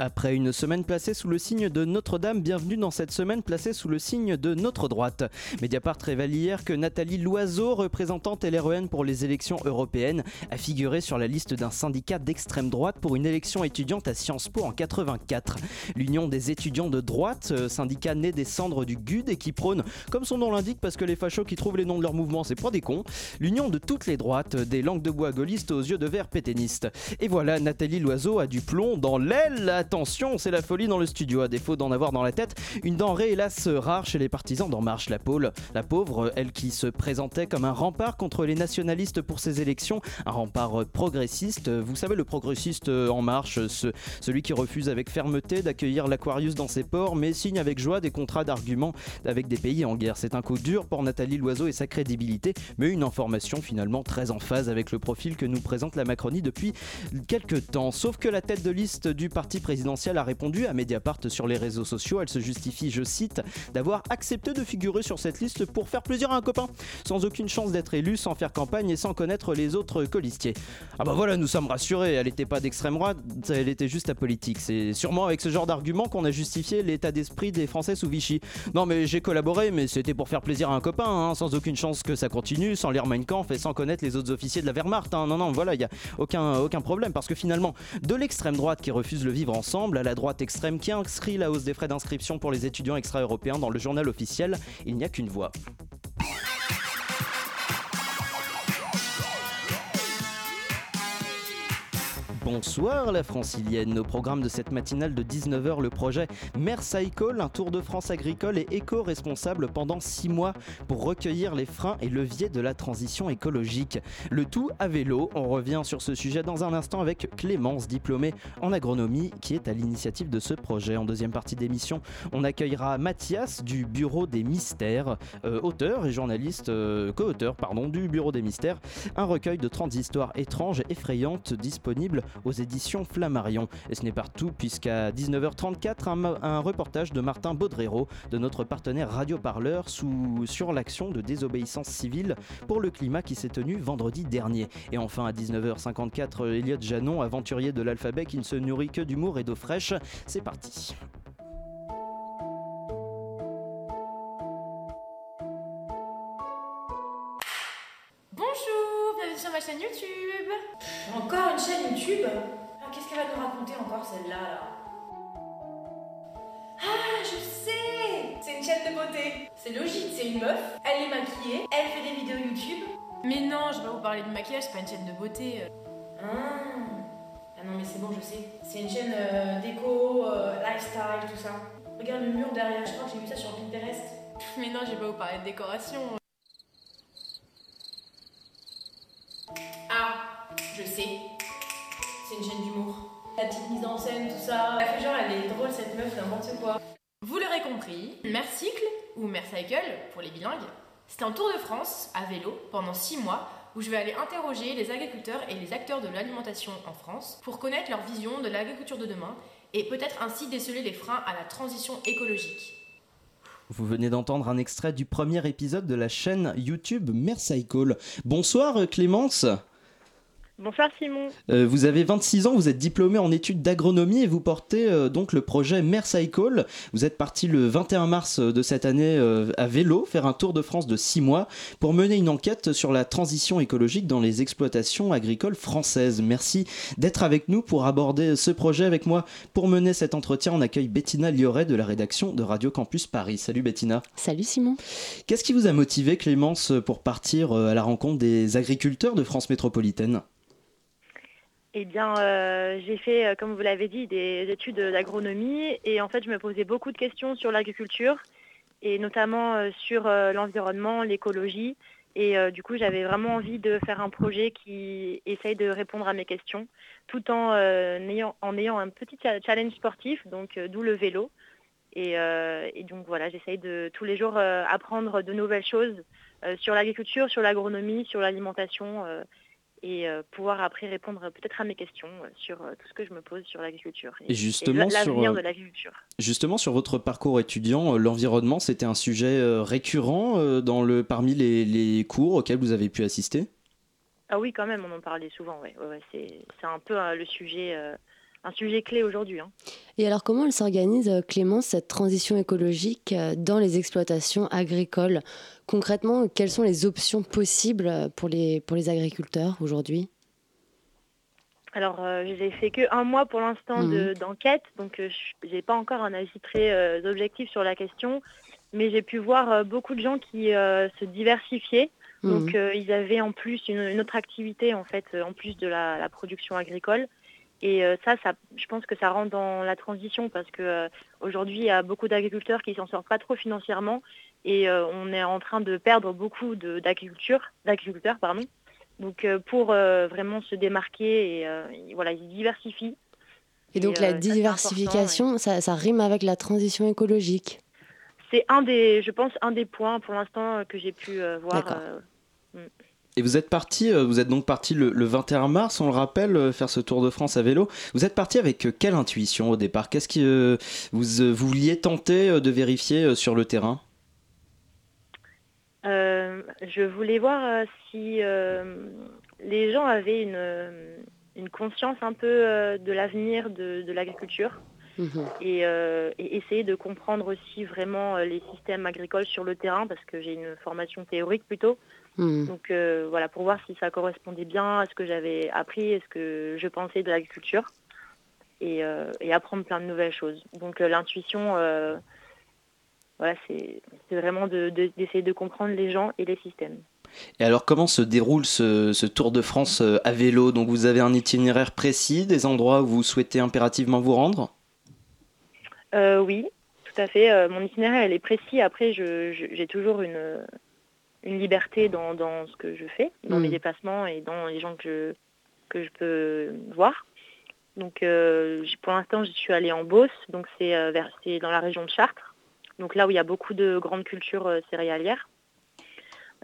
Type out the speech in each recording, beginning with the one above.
Après une semaine placée sous le signe de Notre-Dame, bienvenue dans cette semaine placée sous le signe de notre droite. Mediapart révèle hier que Nathalie Loiseau, représentante LREN pour les élections européennes, a figuré sur la liste d'un syndicat d'extrême droite pour une élection étudiante à Sciences Po en 84. L'Union des étudiants de droite, euh, syndicat né des cendres du GUD et qui prône, comme son nom l'indique parce que les fachos qui trouvent les noms de leur mouvement, c'est pas des cons, l'union de toutes les droites, des langues de bois gaullistes aux yeux de verre péténistes. Et voilà, Nathalie Loiseau a du plomb dans l'aile Attention, c'est la folie dans le studio, à défaut d'en avoir dans la tête. Une denrée hélas rare chez les partisans d'En Marche, la pôle. La pauvre, elle qui se présentait comme un rempart contre les nationalistes pour ces élections, un rempart progressiste. Vous savez, le progressiste En Marche, celui qui refuse avec fermeté d'accueillir l'Aquarius dans ses ports, mais signe avec joie des contrats d'arguments avec des pays en guerre. C'est un coup dur pour Nathalie Loiseau et sa crédibilité, mais une information finalement très en phase avec le profil que nous présente la Macronie depuis quelques temps. Sauf que la tête de liste du parti présidentiel présidentielle a répondu à Mediapart sur les réseaux sociaux. Elle se justifie, je cite, d'avoir accepté de figurer sur cette liste pour faire plaisir à un copain, sans aucune chance d'être élue, sans faire campagne et sans connaître les autres colistiers. Ah bah voilà, nous sommes rassurés, elle n'était pas d'extrême droite, elle était juste apolitique. C'est sûrement avec ce genre d'argument qu'on a justifié l'état d'esprit des Français sous Vichy. Non mais j'ai collaboré, mais c'était pour faire plaisir à un copain, hein, sans aucune chance que ça continue, sans lire Mein Kampf et sans connaître les autres officiers de la Wehrmacht. Hein. Non, non, voilà, il n'y a aucun, aucun problème, parce que finalement, de l'extrême droite qui refuse le vivre en ensemble à la droite extrême qui inscrit la hausse des frais d'inscription pour les étudiants extra-européens dans le journal officiel? Il n'y a qu'une voix. Bonsoir la francilienne. Au programme de cette matinale de 19h, le projet Cycle, un tour de France agricole et éco-responsable pendant 6 mois pour recueillir les freins et leviers de la transition écologique. Le tout à vélo. On revient sur ce sujet dans un instant avec Clémence, diplômée en agronomie, qui est à l'initiative de ce projet. En deuxième partie d'émission, on accueillera Mathias du Bureau des Mystères, euh, auteur et journaliste, euh, co-auteur pardon, du Bureau des Mystères, un recueil de 30 histoires étranges et effrayantes disponibles aux éditions Flammarion. Et ce n'est pas tout, puisqu'à 19h34, un, reportage de Martin Baudrero, de notre partenaire Radio Parleur, sous, sur l'action de désobéissance civile pour le climat qui s'est tenue vendredi dernier. Et enfin, à 19h54, Elliot Janon, aventurier de l'alphabet qui ne se nourrit que d'humour et d'eau fraîche. C'est parti. Bonjour, bienvenue sur ma chaîne YouTube. Encore une chaîne YouTube ah, Qu'est-ce qu'elle va nous raconter encore celle-là là Ah, je sais C'est une chaîne de beauté. C'est logique, c'est une meuf, elle est maquillée, elle fait des vidéos YouTube. Mais non, je vais vous parler de maquillage, c'est pas une chaîne de beauté. Ah, ah non mais c'est bon, je sais. C'est une chaîne euh, déco, euh, lifestyle, tout ça. Regarde le mur derrière, je crois que j'ai vu ça sur Pinterest. Mais non, je vais pas vous parler de décoration. Je sais. C'est une chaîne d'humour. La petite mise en scène, tout ça. Elle fait genre, elle est drôle cette meuf, n'importe quoi. Vous l'aurez compris, Mercycle, ou Mercycle pour les bilingues, c'est un tour de France à vélo pendant 6 mois où je vais aller interroger les agriculteurs et les acteurs de l'alimentation en France pour connaître leur vision de l'agriculture de demain et peut-être ainsi déceler les freins à la transition écologique. Vous venez d'entendre un extrait du premier épisode de la chaîne YouTube Mercycle. Bonsoir Clémence. Bonsoir Simon. Euh, vous avez 26 ans, vous êtes diplômé en études d'agronomie et vous portez euh, donc le projet Mercycle. Vous êtes parti le 21 mars de cette année euh, à vélo faire un tour de France de 6 mois pour mener une enquête sur la transition écologique dans les exploitations agricoles françaises. Merci d'être avec nous pour aborder ce projet avec moi. Pour mener cet entretien, on accueille Bettina Lioret de la rédaction de Radio Campus Paris. Salut Bettina. Salut Simon. Qu'est-ce qui vous a motivé Clémence pour partir à la rencontre des agriculteurs de France métropolitaine? Eh bien, euh, j'ai fait, euh, comme vous l'avez dit, des études d'agronomie et en fait, je me posais beaucoup de questions sur l'agriculture et notamment euh, sur l'environnement, l'écologie Et du coup, j'avais vraiment envie de faire un projet qui essaye de répondre à mes questions, tout en, ayant, un petit challenge sportif, donc d'où le vélo. Et donc voilà, j'essaye de tous les jours apprendre de nouvelles choses sur l'agriculture, sur l'agronomie, sur l'alimentation et euh, pouvoir après répondre peut-être à mes questions euh, sur euh, tout ce que je me pose sur l'agriculture et, justement l'avenir de l'agriculture. Justement sur votre parcours étudiant, l'environnement c'était un sujet récurrent dans le parmi les, cours auxquels vous avez pu assister? Ah oui, quand même, on en parlait souvent. Ouais. c'est un peu le sujet un sujet clé aujourd'hui. Hein. Et alors comment elle s'organise, euh, Clémence, cette transition écologique euh, dans les exploitations agricoles? Concrètement, quelles sont les options possibles euh, pour les, pour les agriculteurs aujourd'hui? Alors, j'ai fait que un mois pour l'instant mmh. d'enquête, donc je n'ai pas encore un avis très objectif sur la question, mais j'ai pu voir beaucoup de gens qui se diversifiaient. Mmh. Donc, ils avaient en plus une, autre activité, en fait, en plus de la production agricole. Et euh, ça, ça, je pense que ça rentre dans la transition parce qu'aujourd'hui, euh, il y a beaucoup d'agriculteurs qui s'en sortent pas trop financièrement et euh, on est en train de perdre beaucoup d'agriculteurs. Pardon. Donc pour vraiment se démarquer, et, voilà, ils diversifient. Et donc la diversification, ça, rime avec la transition écologique C'est un des, je pense, un des points pour l'instant que j'ai pu voir. Et vous êtes parti, euh, vous êtes donc parti le, 21 mars, on le rappelle, euh, faire ce Tour de France à vélo. Vous êtes parti avec euh, quelle intuition au départ? Qu'est-ce que vous, vous vouliez tenter de vérifier sur le terrain? Je voulais voir si les gens avaient une, conscience un peu de l'avenir de, l'agriculture. Mhm. Et, et, essayer de comprendre aussi vraiment les systèmes agricoles sur le terrain, parce que j'ai une formation théorique plutôt. Hmm. Donc euh, voilà, pour voir si ça correspondait bien à ce que j'avais appris et ce que je pensais de l'agriculture. Et, euh, apprendre plein de nouvelles choses. Donc euh, l'intuition, voilà, c'est vraiment d'essayer de, comprendre les gens et les systèmes. Et alors comment se déroule ce, Tour de France à vélo? Donc vous avez un itinéraire précis, des endroits où vous souhaitez impérativement vous rendre? Oui, tout à fait. mon itinéraire elle est précis. Après, j'ai toujours une, une liberté dans, ce que je fais, dans mes mm. déplacements et dans les gens que je, que je peux voir. Donc euh, pour l'instant, je suis allée en Beauce, donc euh, c'est dans la région de Chartres, donc là où il y a beaucoup de grandes cultures euh, céréalières.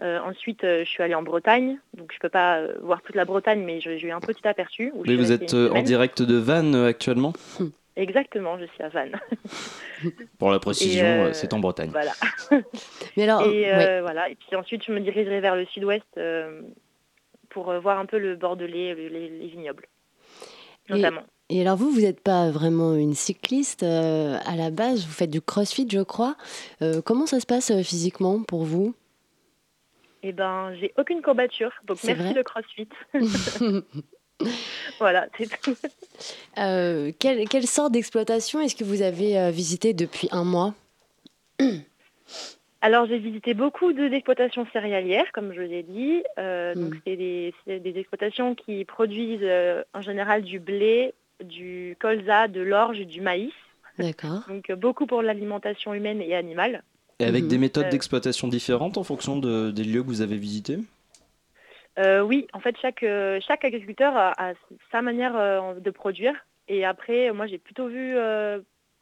ensuite, je suis allée en Bretagne, donc je ne peux pas voir toute la Bretagne, mais j'ai eu un petit aperçu. Mais vous êtes en direct de Vannes actuellement? Exactement, je suis à Vannes. Pour la précision, euh, c'est en Bretagne. Voilà. Mais alors, et, euh, voilà. et puis ensuite, je me dirigerai vers le sud-ouest euh, pour voir un peu le Bordelais, les, les vignobles, notamment. Et, alors vous, vous n'êtes pas vraiment une cycliste à la base, vous faites du crossfit, je crois. comment ça se passe physiquement pour vous? Eh ben, j'ai aucune courbature, donc merci le crossfit. voilà, c'est tout. Euh, quelle, sorte d'exploitation est-ce que vous avez euh, visité depuis un mois? Alors j'ai visité beaucoup d'exploitations céréalières, comme je l'ai dit. Euh, donc hmm. c'est des, exploitations qui produisent en général du blé, du colza, de l'orge, du maïs. D'accord. Donc beaucoup pour l'alimentation humaine et animale. Et avec des hmm. méthodes d'exploitation différentes en fonction des lieux que vous avez visités? Euh, oui, en fait, chaque, euh, chaque agriculteur a, sa manière euh, de produire. Et après, moi, j'ai plutôt vu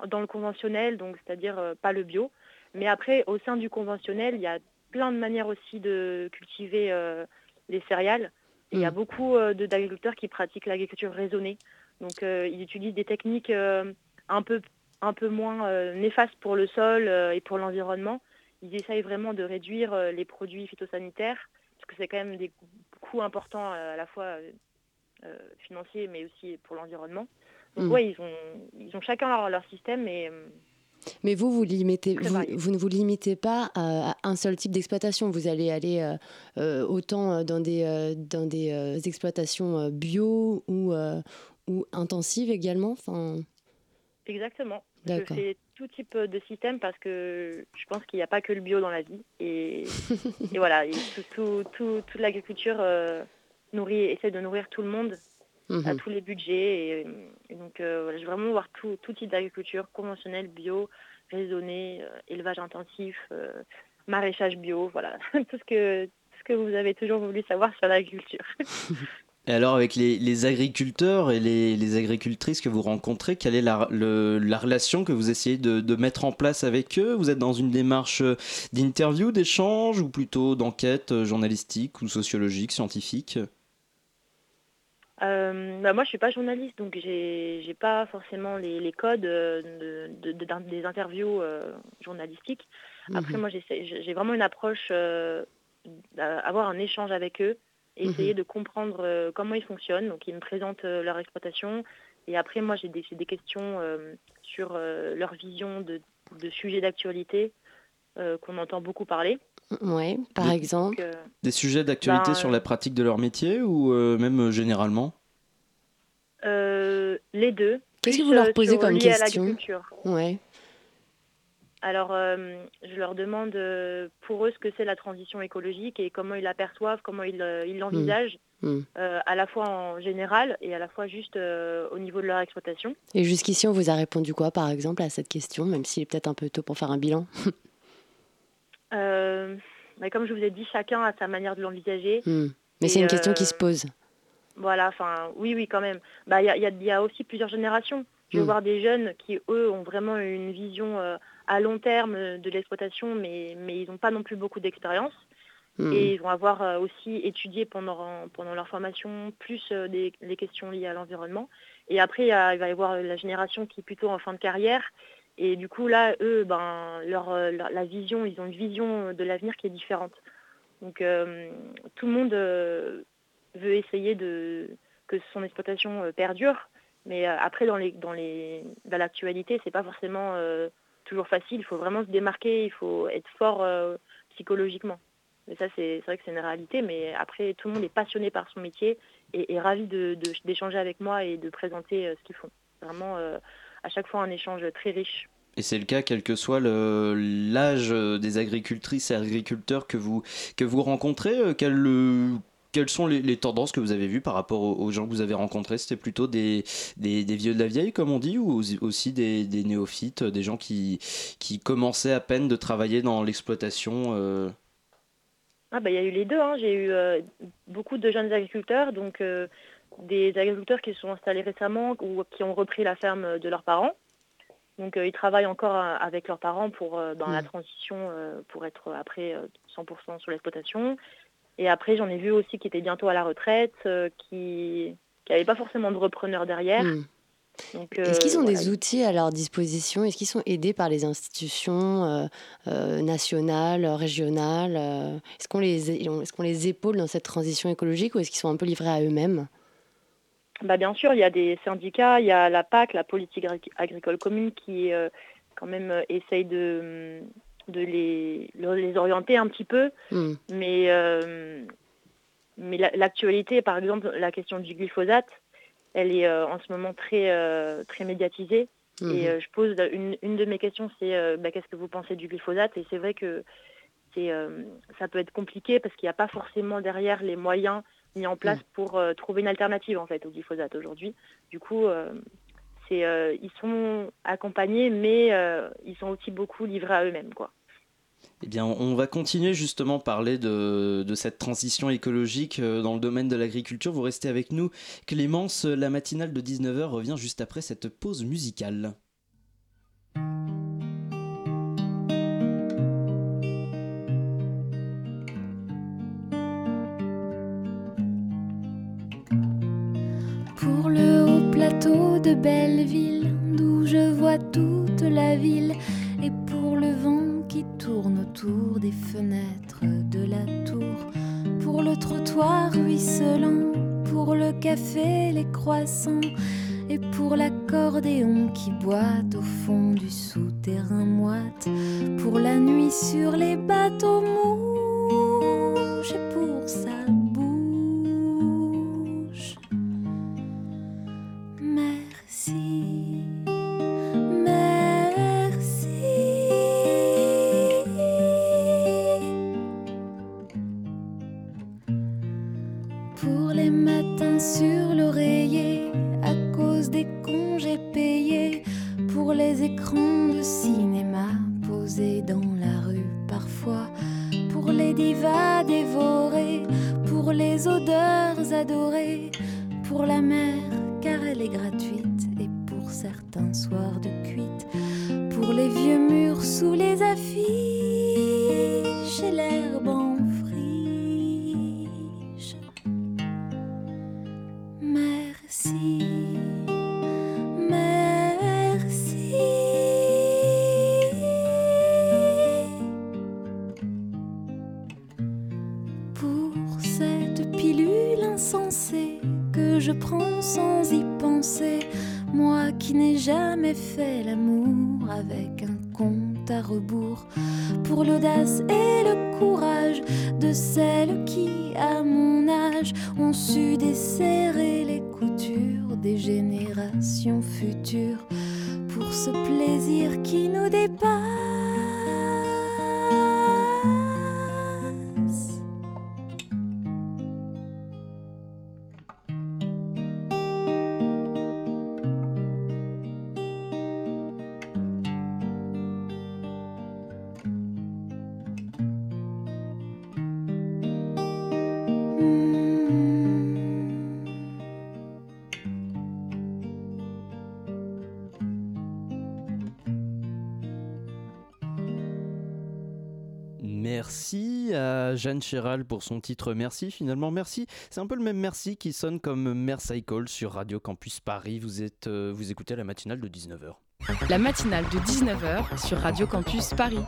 dans le conventionnel, donc c'est-à-dire pas le bio. Mais après, au sein du conventionnel, il y a plein de manières aussi de cultiver les céréales. Et il y a mm. beaucoup d'agriculteurs qui pratiquent l'agriculture raisonnée. Donc, ils utilisent des techniques un, peu, un peu moins néfastes pour le sol et pour l'environnement. Ils essayent vraiment de réduire les produits phytosanitaires que c'est quand même des coûts importants euh, à la fois euh, euh, financiers mais aussi pour l'environnement. Donc mm. ouais, ils ont, ils ont chacun leur, leur système et mais vous, vous, limitez, vous, ne vous limitez pas à, un seul type d'exploitation. Vous allez aller autant dans des, dans des exploitations bio ou, ou intensives également enfin... Exactement. Je fais tout type de système parce que je pense qu'il n'y a pas que le bio dans la vie. Et, voilà, toute l'agriculture euh, nourrit, essaie de nourrir tout le monde à mhm. tous les budgets. Et, donc, euh, voilà, je veux vraiment voir tout, type d'agriculture, conventionnelle, bio, raisonné, euh, élevage intensif, maraîchage bio, voilà, tout ce que ce que vous avez toujours voulu savoir sur l'agriculture. Et alors, avec les, agriculteurs et les, agricultrices que vous rencontrez, quelle est la, relation que vous essayez de, mettre en place avec eux? Vous êtes dans une démarche d'interview, d'échange, ou plutôt d'enquête journalistique ou sociologique, scientifique? Euh, bah moi, je suis pas journaliste, donc j'ai n'ai pas forcément les, codes de, des interviews euh, journalistiques. Après, mhm. moi, j'ai vraiment une approche euh, d'avoir un échange avec eux, essayer mhm. de comprendre comment ils fonctionnent. Donc, ils me présentent leur exploitation, et après, moi, j'ai des, des, questions sur leur vision de, sujets d'actualité qu'on entend beaucoup parler. Oui, par exemple. Des sujets d'actualité ben, sur la pratique de leur métier ou euh, même euh, généralement? Euh, Les deux. Qu'est-ce que vous leur posez comme question? Ouais. Alors, je leur demande pour eux ce que c'est la transition écologique et comment ils l'aperçoivent, comment ils l'envisagent, hmm. Hmm. à la fois en général et à la fois juste au niveau de leur exploitation. Et jusqu'ici, on vous a répondu quoi, par exemple, à cette question, même s'il est peut-être un peu tôt pour faire un bilan? Euh, mais comme je vous ai dit, chacun a sa manière de l'envisager. Hmm. Mais c'est une question qui se euh, pose. Voilà, enfin, oui, oui, quand même. Bah, il y, a, y, a, aussi plusieurs générations. Je veux hmm. voir des jeunes qui, eux, ont vraiment une vision euh, à long terme de l'exploitation, mais, mais ils n'ont pas non plus beaucoup d'expérience. Hmm. Et ils vont avoir aussi étudié pendant, pendant leur formation plus des, les questions liées à l'environnement. Et après, il va y avoir la génération qui est plutôt en fin de carrière et du coup, là, eux, ben, leur, la vision, ils ont une vision de l'avenir qui est différente. Donc, euh, tout le monde euh, veut essayer de, que son exploitation euh, perdure. Mais après, dans les, dans les, dans l'actualité, c'est pas forcément toujours facile. Il faut vraiment se démarquer. Il faut être fort psychologiquement. Mais ça, c'est vrai que c'est une réalité. Mais après, tout le monde est passionné par son métier et ravi d'échanger de, avec moi et de présenter ce qu'ils font. Vraiment à chaque fois un échange très riche. Et c'est le cas quel que soit l'âge des agricultrices et agriculteurs que vous, que vous rencontrez. Euh, quelles sont les, tendances que vous avez vues par rapport aux, gens que vous avez rencontrés? C'était plutôt des, des, vieux de la vieille, comme on dit, ou aussi des, néophytes, des gens qui, qui commençaient à peine de travailler dans l'exploitation euh? ah bah, Il y a eu les deux. Hein. J'ai eu euh, beaucoup de jeunes agriculteurs, donc des agriculteurs qui se sont installés récemment ou qui ont repris la ferme de leurs parents. Donc euh, ils travaillent encore euh, avec leurs parents pour euh, dans la mm. transition pour être après 100% sur l'exploitation. Et après j'en ai vu aussi qui étaient bientôt à la retraite, qui n'avaient pas forcément de repreneurs derrière. Mm. Est-ce qu'ils ont des outils à leur disposition? Est-ce qu'ils sont aidés par les institutions nationales, régionales Est-ce qu'on les, est qu'on les épaule dans cette transition écologique ou est-ce qu'ils sont un peu livrés à eux-mêmes? Bah, Bien sûr, il y a des syndicats, il y a la PAC, la politique agricole commune, qui euh, quand même euh, essaye de, de les, les orienter un petit peu. Hmm. Mais, euh, mais l'actualité, par exemple, la question du glyphosate, elle est en ce moment très, très médiatisée. Hmm. Et je pose une, une, de mes questions, c'est bah, qu'est-ce que vous pensez du glyphosate? Et c'est vrai que c'est ça peut être compliqué parce qu'il n'y a pas forcément derrière les moyens mis en place mm. pour euh, trouver une alternative en fait au glyphosate aujourd'hui. Du coup, euh, c'est, euh, ils sont accompagnés, mais ils sont aussi beaucoup livrés à eux-mêmes, quoi. Eh bien, on va continuer justement à parler de, de, cette transition écologique dans le domaine de l'agriculture. Vous restez avec nous. Clémence, la matinale de 19h revient juste après cette pause musicale. de Belleville, d'où je vois toute la ville, et pour le vent tourne autour des fenêtres de la tour, pour le trottoir ruisselant, pour le café, les croissants, et pour l'accordéon qui boite au fond du souterrain moite, pour la nuit sur les bateaux mouches, écrans de cinéma posés dans la rue parfois pour les divas dévorées, pour les odeurs adorées, pour la mer car elle est gratuite et pour certains soirs de cuite, pour les vieux murs sous les Jeanne Chéral pour son titre Merci. Finalement, merci. C'est un peu le même merci qui sonne comme Mercycle sur Radio Campus Paris. Vous, êtes, euh, vous écoutez la matinale de 19h. La matinale de 19h sur Radio Campus Paris.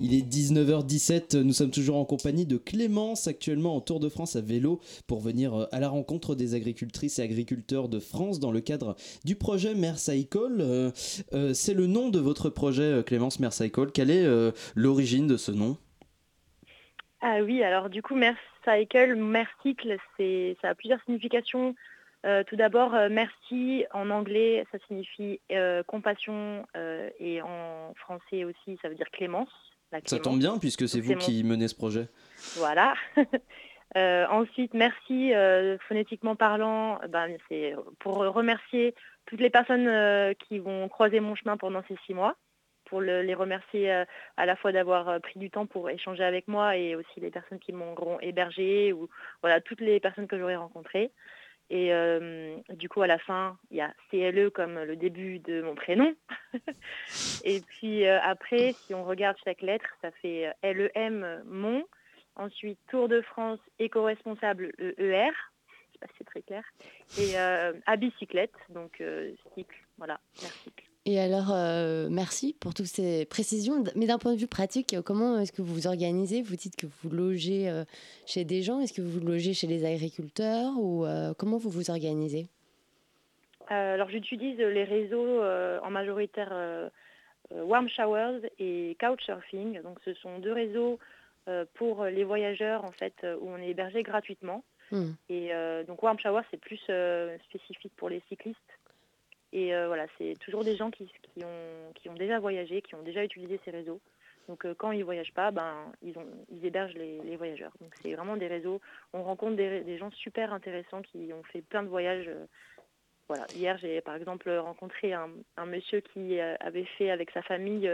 Il est 19h17, nous sommes toujours en compagnie de Clémence, actuellement en Tour de France à vélo, pour venir euh, à la rencontre des agricultrices et agriculteurs de France dans le cadre du projet Mercycle. Euh, euh, c'est le nom de votre projet, Clémence Mercycle. Quelle est l'origine de ce nom? Ah oui, alors du coup, Mercycle, Mercycle, ça a plusieurs significations. tout d'abord, merci en anglais, ça signifie compassion et en français aussi, ça veut dire clémence. Ça tombe bien puisque c'est vous qui menez ce projet. Voilà. Euh, ensuite, merci euh, phonétiquement parlant. Ben, c'est pour remercier toutes les personnes euh, qui vont croiser mon chemin pendant ces six mois, pour les remercier à la fois d'avoir pris du temps pour échanger avec moi et aussi les personnes qui m'auront hébergé ou voilà toutes les personnes que j'aurai rencontrées. Et euh, du coup, à la fin, il y a CLE comme le début de mon prénom. et puis euh, après, si on regarde chaque lettre, ça fait euh, LEM, mon. Ensuite, Tour de France, éco-responsable, ER. Je sais pas si c'est très clair. Et à bicyclette, donc cycle. Voilà, merci. Et alors, euh, merci pour toutes ces précisions. Mais d'un point de vue pratique, comment est-ce que vous vous organisez? Vous dites que vous logez euh, chez des gens. Est-ce que vous logez chez les agriculteurs ou euh, comment vous vous organisez? Alors, j'utilise les réseaux en majoritaire Warm Showers et Couchsurfing. Donc, ce sont deux réseaux pour les voyageurs en fait où on est hébergé gratuitement. Hmm. Et donc, Warm Showers, c'est plus spécifique pour les cyclistes. Et euh, voilà, c'est toujours des gens qui, ont, déjà voyagé, qui ont déjà utilisé ces réseaux. Donc euh, quand ils ne voyagent pas, ben, ils hébergent les, voyageurs. Donc c'est vraiment des réseaux. On rencontre des, gens super intéressants qui ont fait plein de voyages. Euh, voilà. Hier, j'ai par exemple rencontré un, monsieur qui avait fait avec sa famille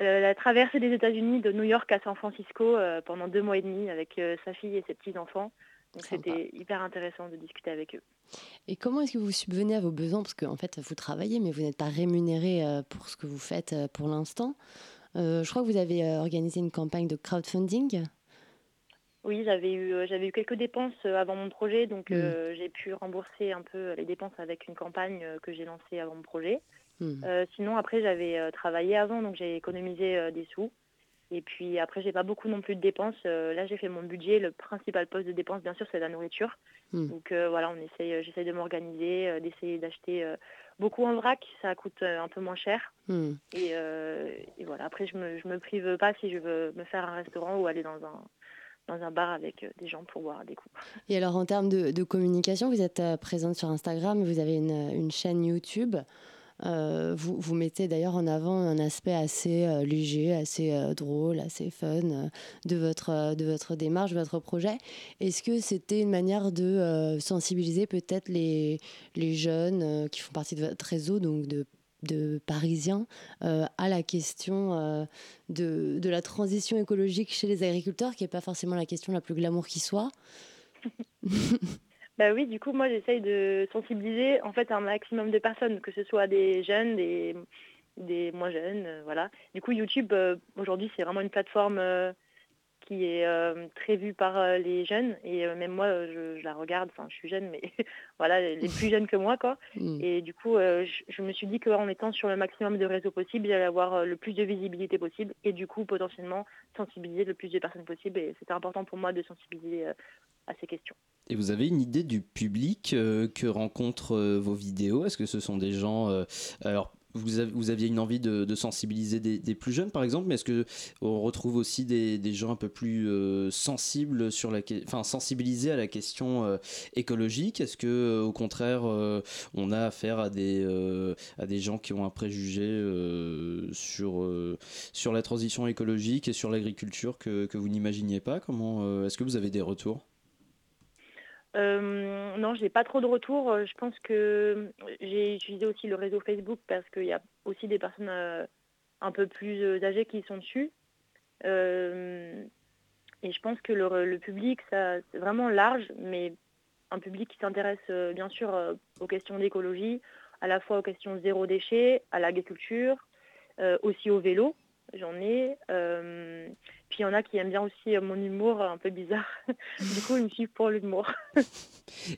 la traversée des États-Unis de New York à San Francisco pendant deux mois et demi avec sa fille et ses petits-enfants. Donc c'était hyper intéressant de discuter avec eux. Et comment est-ce que vous subvenez à vos besoins? Parce qu'en fait, vous travaillez, mais vous n'êtes pas rémunéré euh, pour ce que vous faites euh, pour l'instant. Euh, je crois que vous avez organisé une campagne de crowdfunding. Oui, j'avais eu, j'avais eu quelques dépenses avant mon projet, donc hmm. j'ai pu rembourser un peu les dépenses avec une campagne que j'ai lancée avant mon projet. Hmm. sinon, après, j'avais travaillé avant, donc j'ai économisé des sous. Et puis après, j'ai pas beaucoup non plus de dépenses. Euh, là, j'ai fait mon budget. Le principal poste de dépense, bien sûr, c'est la nourriture. Hmm. Donc euh, voilà, on essaye, euh, j'essaie de m'organiser, d'essayer d'acheter beaucoup en vrac. Ça coûte un peu moins cher. Hmm. Et, voilà, après, je me, je me prive pas si je veux me faire un restaurant ou aller dans un, dans un bar avec des gens pour boire des coups. Et alors, en termes de, communication, vous êtes présente sur Instagram, vous avez une, une chaîne YouTube. Euh, vous, mettez d'ailleurs en avant un aspect assez euh, léger, assez euh, drôle, assez fun de, votre, de votre démarche, de votre projet. Est-ce que c'était une manière de sensibiliser peut-être les, les jeunes qui font partie de votre réseau, donc de de Parisiens à la question de, de, la transition écologique chez les agriculteurs, qui n'est pas forcément la question la plus glamour qui soit? bah oui, du coup, moi, j'essaye de sensibiliser en fait un maximum de personnes, que ce soit des jeunes, des, des moins jeunes, voilà. Du coup, YouTube, aujourd'hui, c'est vraiment une plateforme qui est euh, très vue par euh, les jeunes et euh, même moi je, la regarde, enfin je suis jeune mais voilà les plus jeunes que moi quoi. Mm. Et du coup je, me suis dit qu'en étant sur le maximum de réseaux possibles, j'allais avoir le plus de visibilité possible et du coup potentiellement sensibiliser le plus de personnes possible et c'était important pour moi de sensibiliser à ces questions. Et vous avez une idée du public que rencontrent vos vidéos? Est-ce que ce sont des gens alors vous, aviez une envie de, sensibiliser des, plus jeunes, par exemple, mais est-ce que on retrouve aussi des, gens un peu plus euh, sensibles sur la, enfin sensibilisés à la question euh, écologique? Est-ce que, euh, au contraire, on a affaire à des gens qui ont un préjugé sur sur la transition écologique et sur l'agriculture que, que vous n'imaginiez pas? Comment est-ce que vous avez des retours? Euh, non, j'ai pas trop de retours. Euh, je pense que j'ai utilisé aussi le réseau Facebook parce qu'il y a aussi des personnes euh, un peu plus âgées qui sont dessus. et je pense que le, public, c'est vraiment large, mais un public qui s'intéresse bien sûr aux questions d'écologie, à la fois aux questions zéro déchet, à l'agriculture, aussi au vélo. J'en ai. Puis il y en a qui aiment bien aussi euh, mon humour un peu bizarre. du coup, ils me suivent pour l'humour.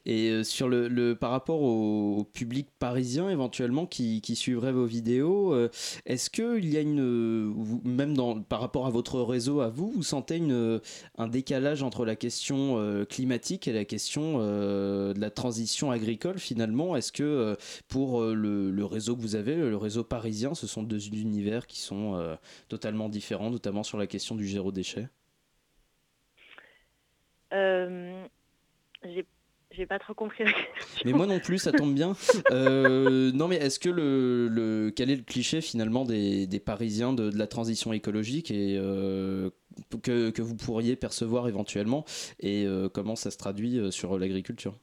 Et euh, sur le, par rapport au, public parisien éventuellement qui, suivrait vos vidéos, euh, est-ce qu'il y a une, même par rapport à votre réseau à vous, vous sentez une, un décalage entre la question climatique et la question de la transition agricole finalement? Est-ce que pour le, le, réseau que vous avez, le réseau parisien, ce sont deux univers qui sont totalement différents, notamment sur la question du zéro déchet euh, J'ai pas trop compris Mais moi non plus, ça tombe bien. Euh, non, mais est-ce que le, le, quel est le cliché finalement des, des Parisiens de, la transition écologique et euh, que, que, vous pourriez percevoir éventuellement et euh, comment ça se traduit sur l'agriculture?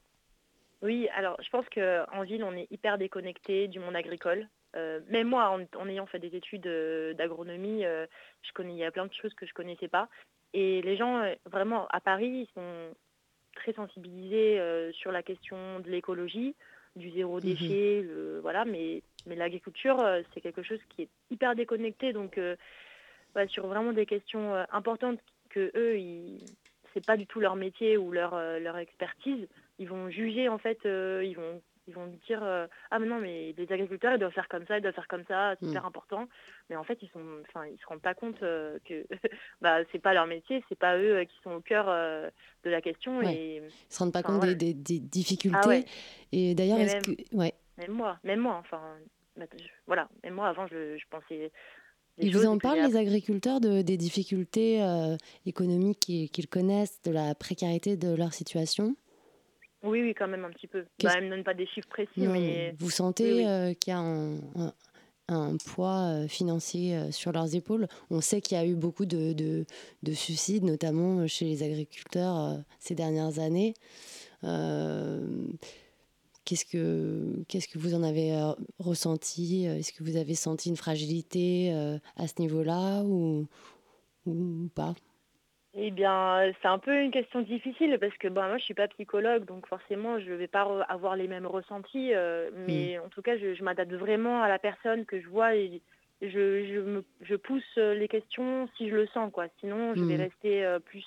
Oui, alors je pense qu'en ville, on est hyper déconnecté du monde agricole. Euh, même moi, en, ayant fait des études euh, d'agronomie, euh, je connais, il y a plein de choses que je ne connaissais pas. Et les gens, vraiment, à Paris, ils sont très sensibilisés sur la question de l'écologie, du zéro mhm. déchet, voilà, mais, mais l'agriculture, c'est quelque chose qui est hyper déconnecté. Donc, sur vraiment des questions importantes que eux, ils, c'est pas du tout leur métier ou leur, leur expertise. Ils vont juger, en fait, ils vont ils vont dire euh, ah mais non mais les agriculteurs ils doivent faire comme ça ils doivent faire comme ça c'est hyper mm. important. Mais en fait ils sont enfin ils se rendent pas compte euh, que bah c'est pas leur métier c'est pas eux euh, qui sont au cœur de la question et ils se rendent pas compte des, difficultés. Ah et d'ailleurs est-ce que ouais. même moi même moi enfin bah, voilà même moi avant je, je pensais ils vous en parlent, les agriculteurs, de, des difficultés économiques qu'ils connaissent, de la précarité de leur situation? Oui, oui, quand même un petit peu. Bah, elle ne donne pas des chiffres précis, mais... Vous sentez euh, qu'il y a un, poids euh, financier euh, sur leurs épaules? On sait qu'il y a eu beaucoup de, de, suicides, notamment chez les agriculteurs ces dernières années. qu'est-ce que qu'est-ce que vous en avez ressenti? Est-ce que vous avez senti une fragilité à ce niveau-là ou, ou pas? Eh bien, c'est un peu une question difficile parce que bon, moi, je suis pas psychologue, donc forcément, je ne vais pas avoir les mêmes ressentis. Euh, mais mm. en tout cas, je, m'adapte vraiment à la personne que je vois et je, je, pousse euh, les questions si je le sens, quoi. Sinon, je vais mm. rester euh, plus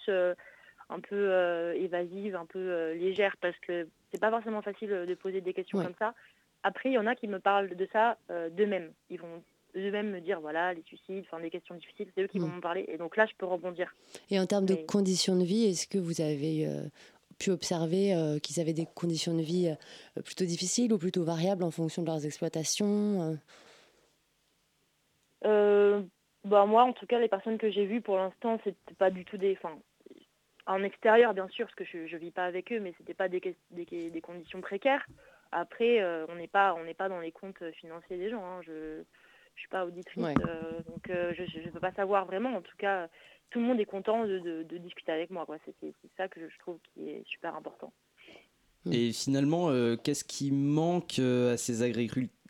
un peu évasive, un peu légère parce que c'est pas forcément facile de poser des questions comme ça. Après, il y en a qui me parlent de ça d'eux-mêmes. Ils vont eux-mêmes me dire voilà les suicides, enfin des questions difficiles, c'est eux qui vont mm. m'en parler et donc là je peux rebondir. Et en termes de conditions de vie, est-ce que vous avez euh, pu observer euh, qu'ils avaient des conditions de vie euh, plutôt difficiles ou plutôt variables en fonction de leurs exploitations bah moi en tout cas les personnes que j'ai vues pour l'instant c'était pas du tout des enfin en extérieur bien sûr parce que je, je vis pas avec eux mais c'était pas des, des, des, conditions précaires après on n'est pas on n'est pas dans les comptes financiers des gens hein. je je suis pas auditrice, euh, donc euh, je ne peux pas savoir vraiment. En tout cas, tout le monde est content de, discuter avec moi. C'est ça que je trouve qui est super important. Et finalement, qu'est-ce qui manque à ces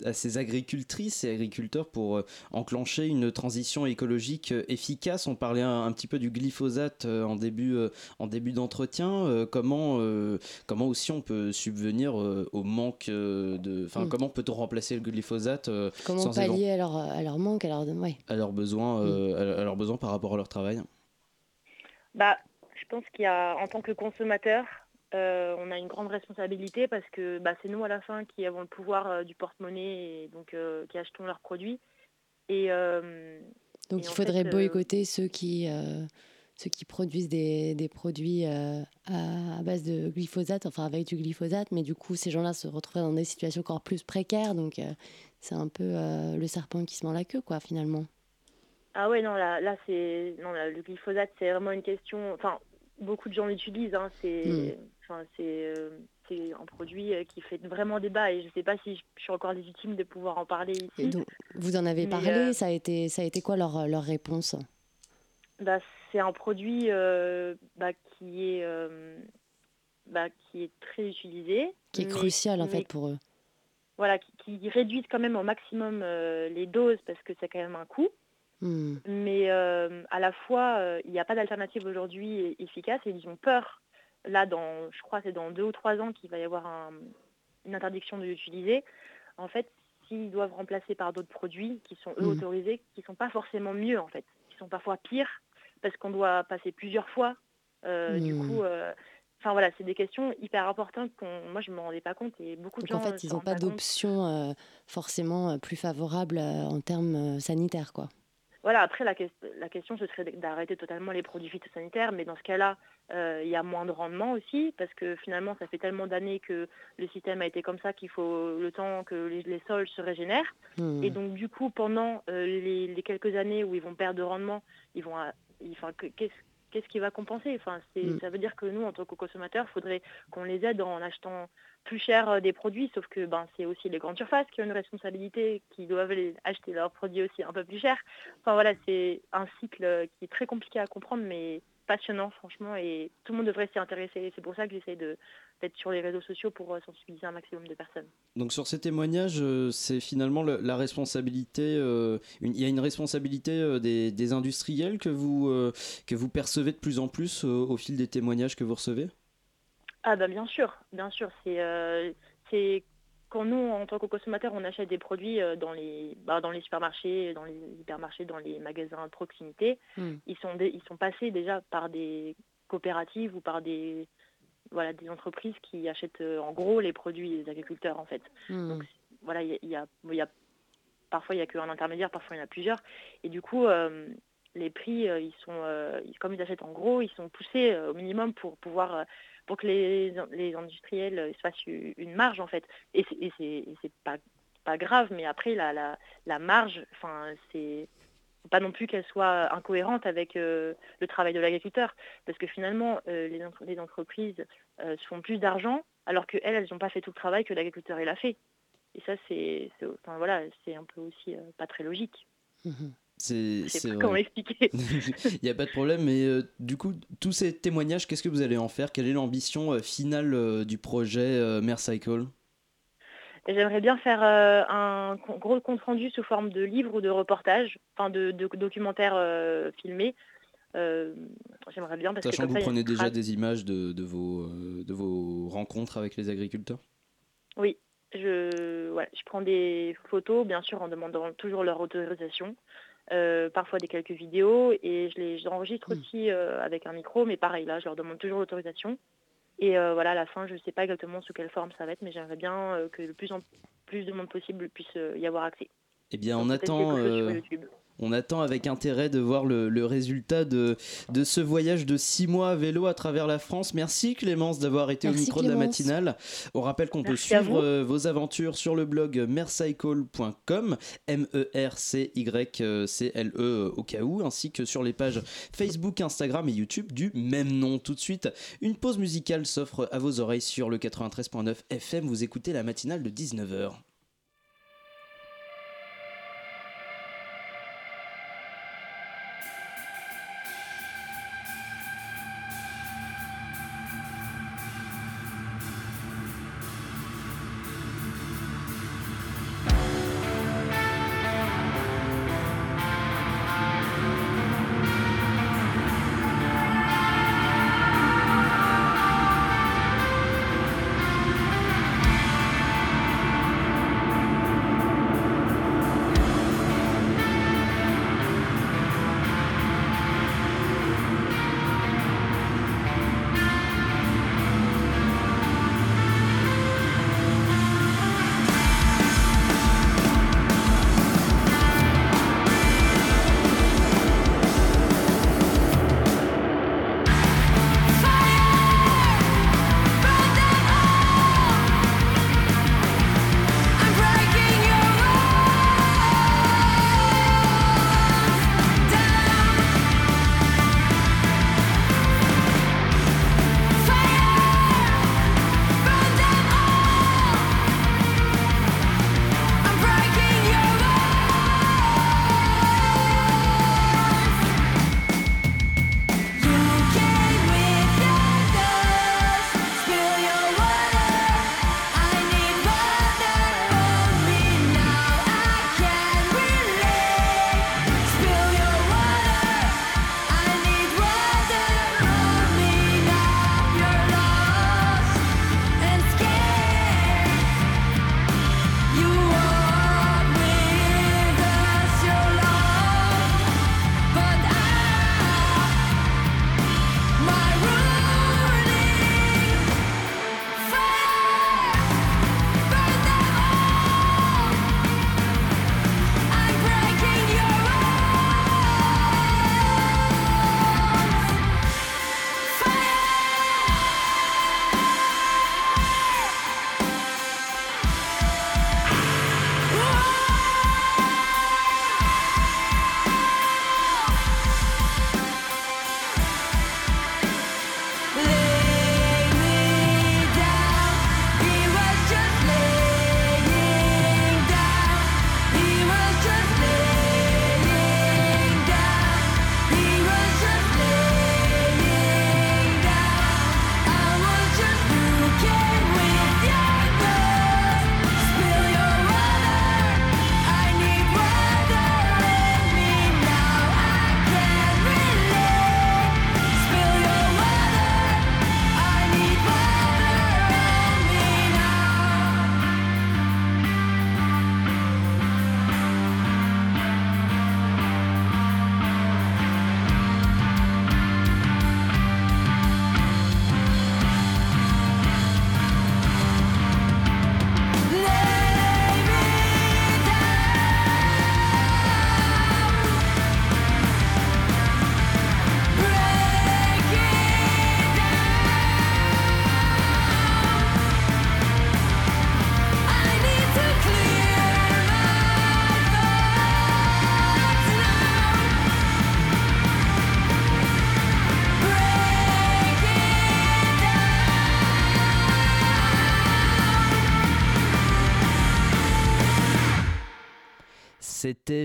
à ces agricultrices et agriculteurs pour euh, enclencher une transition écologique euh, efficace? On parlait un, petit peu du glyphosate euh, en début, en début d'entretien. comment, comment aussi on peut subvenir au manque de... Enfin, mm. comment peut-on remplacer le glyphosate Comment pallier à leur, à leur manque, à leur, ouais. à leurs besoins, mm. à leurs besoins par rapport à leur travail? Bah, Je pense qu'il y a, en tant que consommateur, euh, on a une grande responsabilité parce que bah, c'est nous à la fin qui avons le pouvoir euh, du porte-monnaie et donc euh, qui achetons leurs produits. Et, donc il faudrait boycotter ceux qui, ceux qui produisent des, produits à, base de glyphosate, enfin avec du glyphosate, mais du coup ces gens-là se retrouvent dans des situations encore plus précaires. Donc c'est un peu le serpent qui se mord la queue, quoi, finalement. Ah ouais, non, là, là c'est non, le glyphosate, c'est vraiment une question. Enfin, beaucoup de gens l'utilisent. Hein, c'est hmm. Euh, c'est un produit euh, qui fait vraiment débat et je ne sais pas si je suis encore légitime de pouvoir en parler ici. vous en avez parlé, euh, ça, a été, ça a été quoi leur, leur réponse? Bah, C'est un produit bah, qui, est, bah, qui est très utilisé. Qui est crucial en fait pour eux. Voilà, qui, qui réduisent quand même au maximum les doses parce que c'est quand même un coût. Hmm. Mais à la fois, il n'y a pas d'alternative aujourd'hui efficace et ils ont peur là, dans, je crois c'est dans deux ou trois ans qu'il va y avoir une interdiction de l'utiliser. En fait, s'ils doivent remplacer par d'autres produits qui sont eux mmh. autorisés, qui ne sont pas forcément mieux en fait, qui sont parfois pires, parce qu'on doit passer plusieurs fois. Euh, du mmh. coup, euh, enfin voilà, c'est des questions hyper importantes qu'on, moi je me rendais pas compte et beaucoup de gens. En fait, ils n'ont pas d'option euh, forcément plus favorable en termes sanitaires, quoi. Voilà, après la, la question ce serait d'arrêter totalement les produits phytosanitaires, mais dans ce cas-là, euh, il y a moins de rendement aussi, parce que finalement, ça fait tellement d'années que le système a été comme ça qu'il faut le temps que les, sols se régénèrent. Hmm. Et donc, du coup, pendant euh, les, quelques années où ils vont perdre de rendement, ils vont, enfin, qu'est-ce qui va compenser? Enfin, hmm. Ça veut dire que nous, en tant que consommateurs, il faudrait qu'on les aide en achetant plus cher euh, des produits, sauf que ben, c'est aussi les grandes surfaces qui ont une responsabilité, qui doivent acheter leurs produits aussi un peu plus cher. Enfin voilà, c'est un cycle qui est très compliqué à comprendre, mais passionnant franchement et tout le monde devrait s'y intéresser. C'est pour ça que j'essaie d'être sur les réseaux sociaux pour euh, sensibiliser un maximum de personnes. Donc sur ces témoignages, euh, c'est finalement la responsabilité, euh, il y a une responsabilité des, industriels que vous, que vous percevez de plus en plus au fil des témoignages que vous recevez? Ah bah bien sûr, bien sûr. C'est quand nous, en tant que consommateurs, on achète des produits dans les, bah, dans les supermarchés, dans les hypermarchés, dans les magasins de proximité, hmm. ils, sont ils sont passés déjà par des coopératives ou par des, voilà, des entreprises qui achètent euh, en gros les produits des agriculteurs en fait. Hmm. Donc voilà, il y a, y a, parfois il n'y a qu'un intermédiaire, parfois il y en a plusieurs. Et du coup, euh, les prix, ils sont, comme ils achètent en gros, ils sont poussés au minimum pour pouvoir pour que les, les industriels se fassent une marge en fait. Et c'est pas, pas grave, mais après la, la, la marge, enfin c'est pas non plus qu'elle soit incohérente avec euh, le travail de l'agriculteur, parce que finalement euh, les, les, entreprises euh, se font plus d'argent alors qu'elles, elles n'ont pas fait tout le travail que l'agriculteur il a fait. Et ça c'est enfin, voilà, c'est un peu aussi pas très logique. Mmh c'est, comment expliquer. Il n'y a pas de problème, mais euh, du coup, tous ces témoignages, qu'est-ce que vous allez en faire? Quelle est l'ambition euh, finale euh, du projet Mercycle? J'aimerais bien faire un gros compte rendu sous forme de livre ou de reportage, enfin de, de documentaire filmé. J'aimerais bien parce Sachant que, vous prenez déjà des images de, de, vos, de vos rencontres avec les agriculteurs? Oui, je, je prends des photos, bien sûr, en demandant toujours leur autorisation. Euh, parfois des quelques vidéos et je les enregistre hmm. aussi euh, avec un micro, mais pareil, là, je leur demande toujours l'autorisation. Et euh, voilà, à la fin, je ne sais pas exactement sous quelle forme ça va être, mais j'aimerais bien que le plus en plus de monde possible puisse y avoir accès. Eh bien, on attend, on attend avec intérêt de voir le, résultat de, de, ce voyage de six mois à vélo à travers la France. Merci Clémence d'avoir été au micro de la matinale. On rappelle qu'on peut suivre euh, vos aventures sur le blog mercycle.com, M-E-R-C-Y-C-L-E au cas où, ainsi que sur les pages Facebook, Instagram et YouTube du même nom. Tout de suite, une pause musicale s'offre à vos oreilles sur le 93.9 FM. Vous écoutez la matinale de 19h.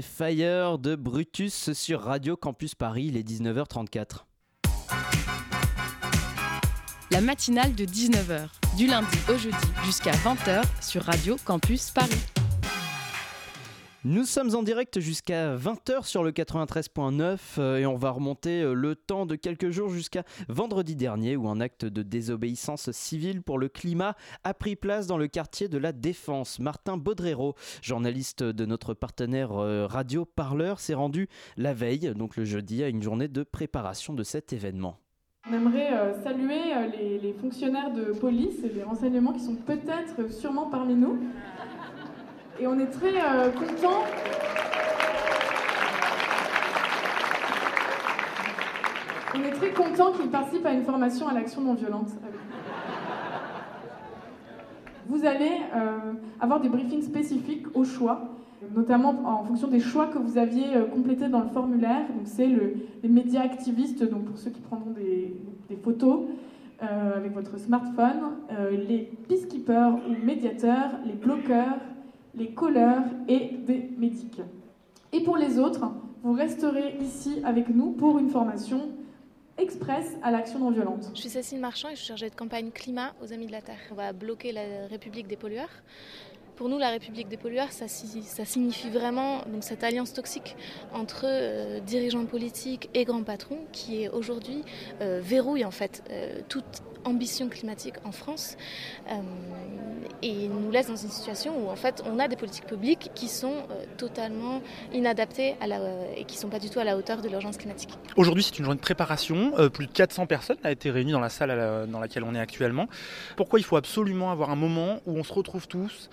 Fire de Brutus sur Radio Campus Paris, les 19h34. La matinale de 19h, du lundi au jeudi jusqu'à 20h sur Radio Campus Paris. Nous sommes en direct jusqu'à 20h sur le 93.9 euh, et on va remonter euh, le temps de quelques jours jusqu'à vendredi dernier où un acte de désobéissance civile pour le climat a pris place dans le quartier de la Défense. Martin Baudrero, journaliste de notre partenaire euh, Radio Parleur, s'est rendu la veille, donc le jeudi, à une journée de préparation de cet événement. On aimerait saluer les, fonctionnaires de police et les renseignements qui sont peut-être sûrement parmi nous et on est très euh, content. On est très content qu'il participe à une formation à l'action non violente. Vous allez euh, avoir des briefings spécifiques au choix, notamment en fonction des choix que vous aviez euh, complétés dans le formulaire. Donc c'est le, les médias activistes, donc pour ceux qui prendront des, photos avec votre smartphone, les peacekeepers ou médiateurs, les bloqueurs, les colleurs et des médics. Et pour les autres, vous resterez ici avec nous pour une formation express à l'action non violente. Je suis Cécile Marchand et je suis chargée de campagne climat aux Amis de la Terre. On va bloquer la République des pollueurs. Pour nous, la République des pollueurs, ça, signifie vraiment cette alliance toxique entre euh, dirigeants politiques et grands patrons qui aujourd'hui euh, verrouille en fait euh, toute ambition climatique en France et nous laisse dans une situation où en fait on a des politiques publiques qui sont totalement inadaptées et qui ne sont pas du tout à la hauteur de l'urgence climatique. Aujourd'hui c'est une journée de préparation, plus de 400 personnes ont été réunies dans la salle dans laquelle on est actuellement. Pourquoi il faut absolument avoir un moment où on se retrouve tous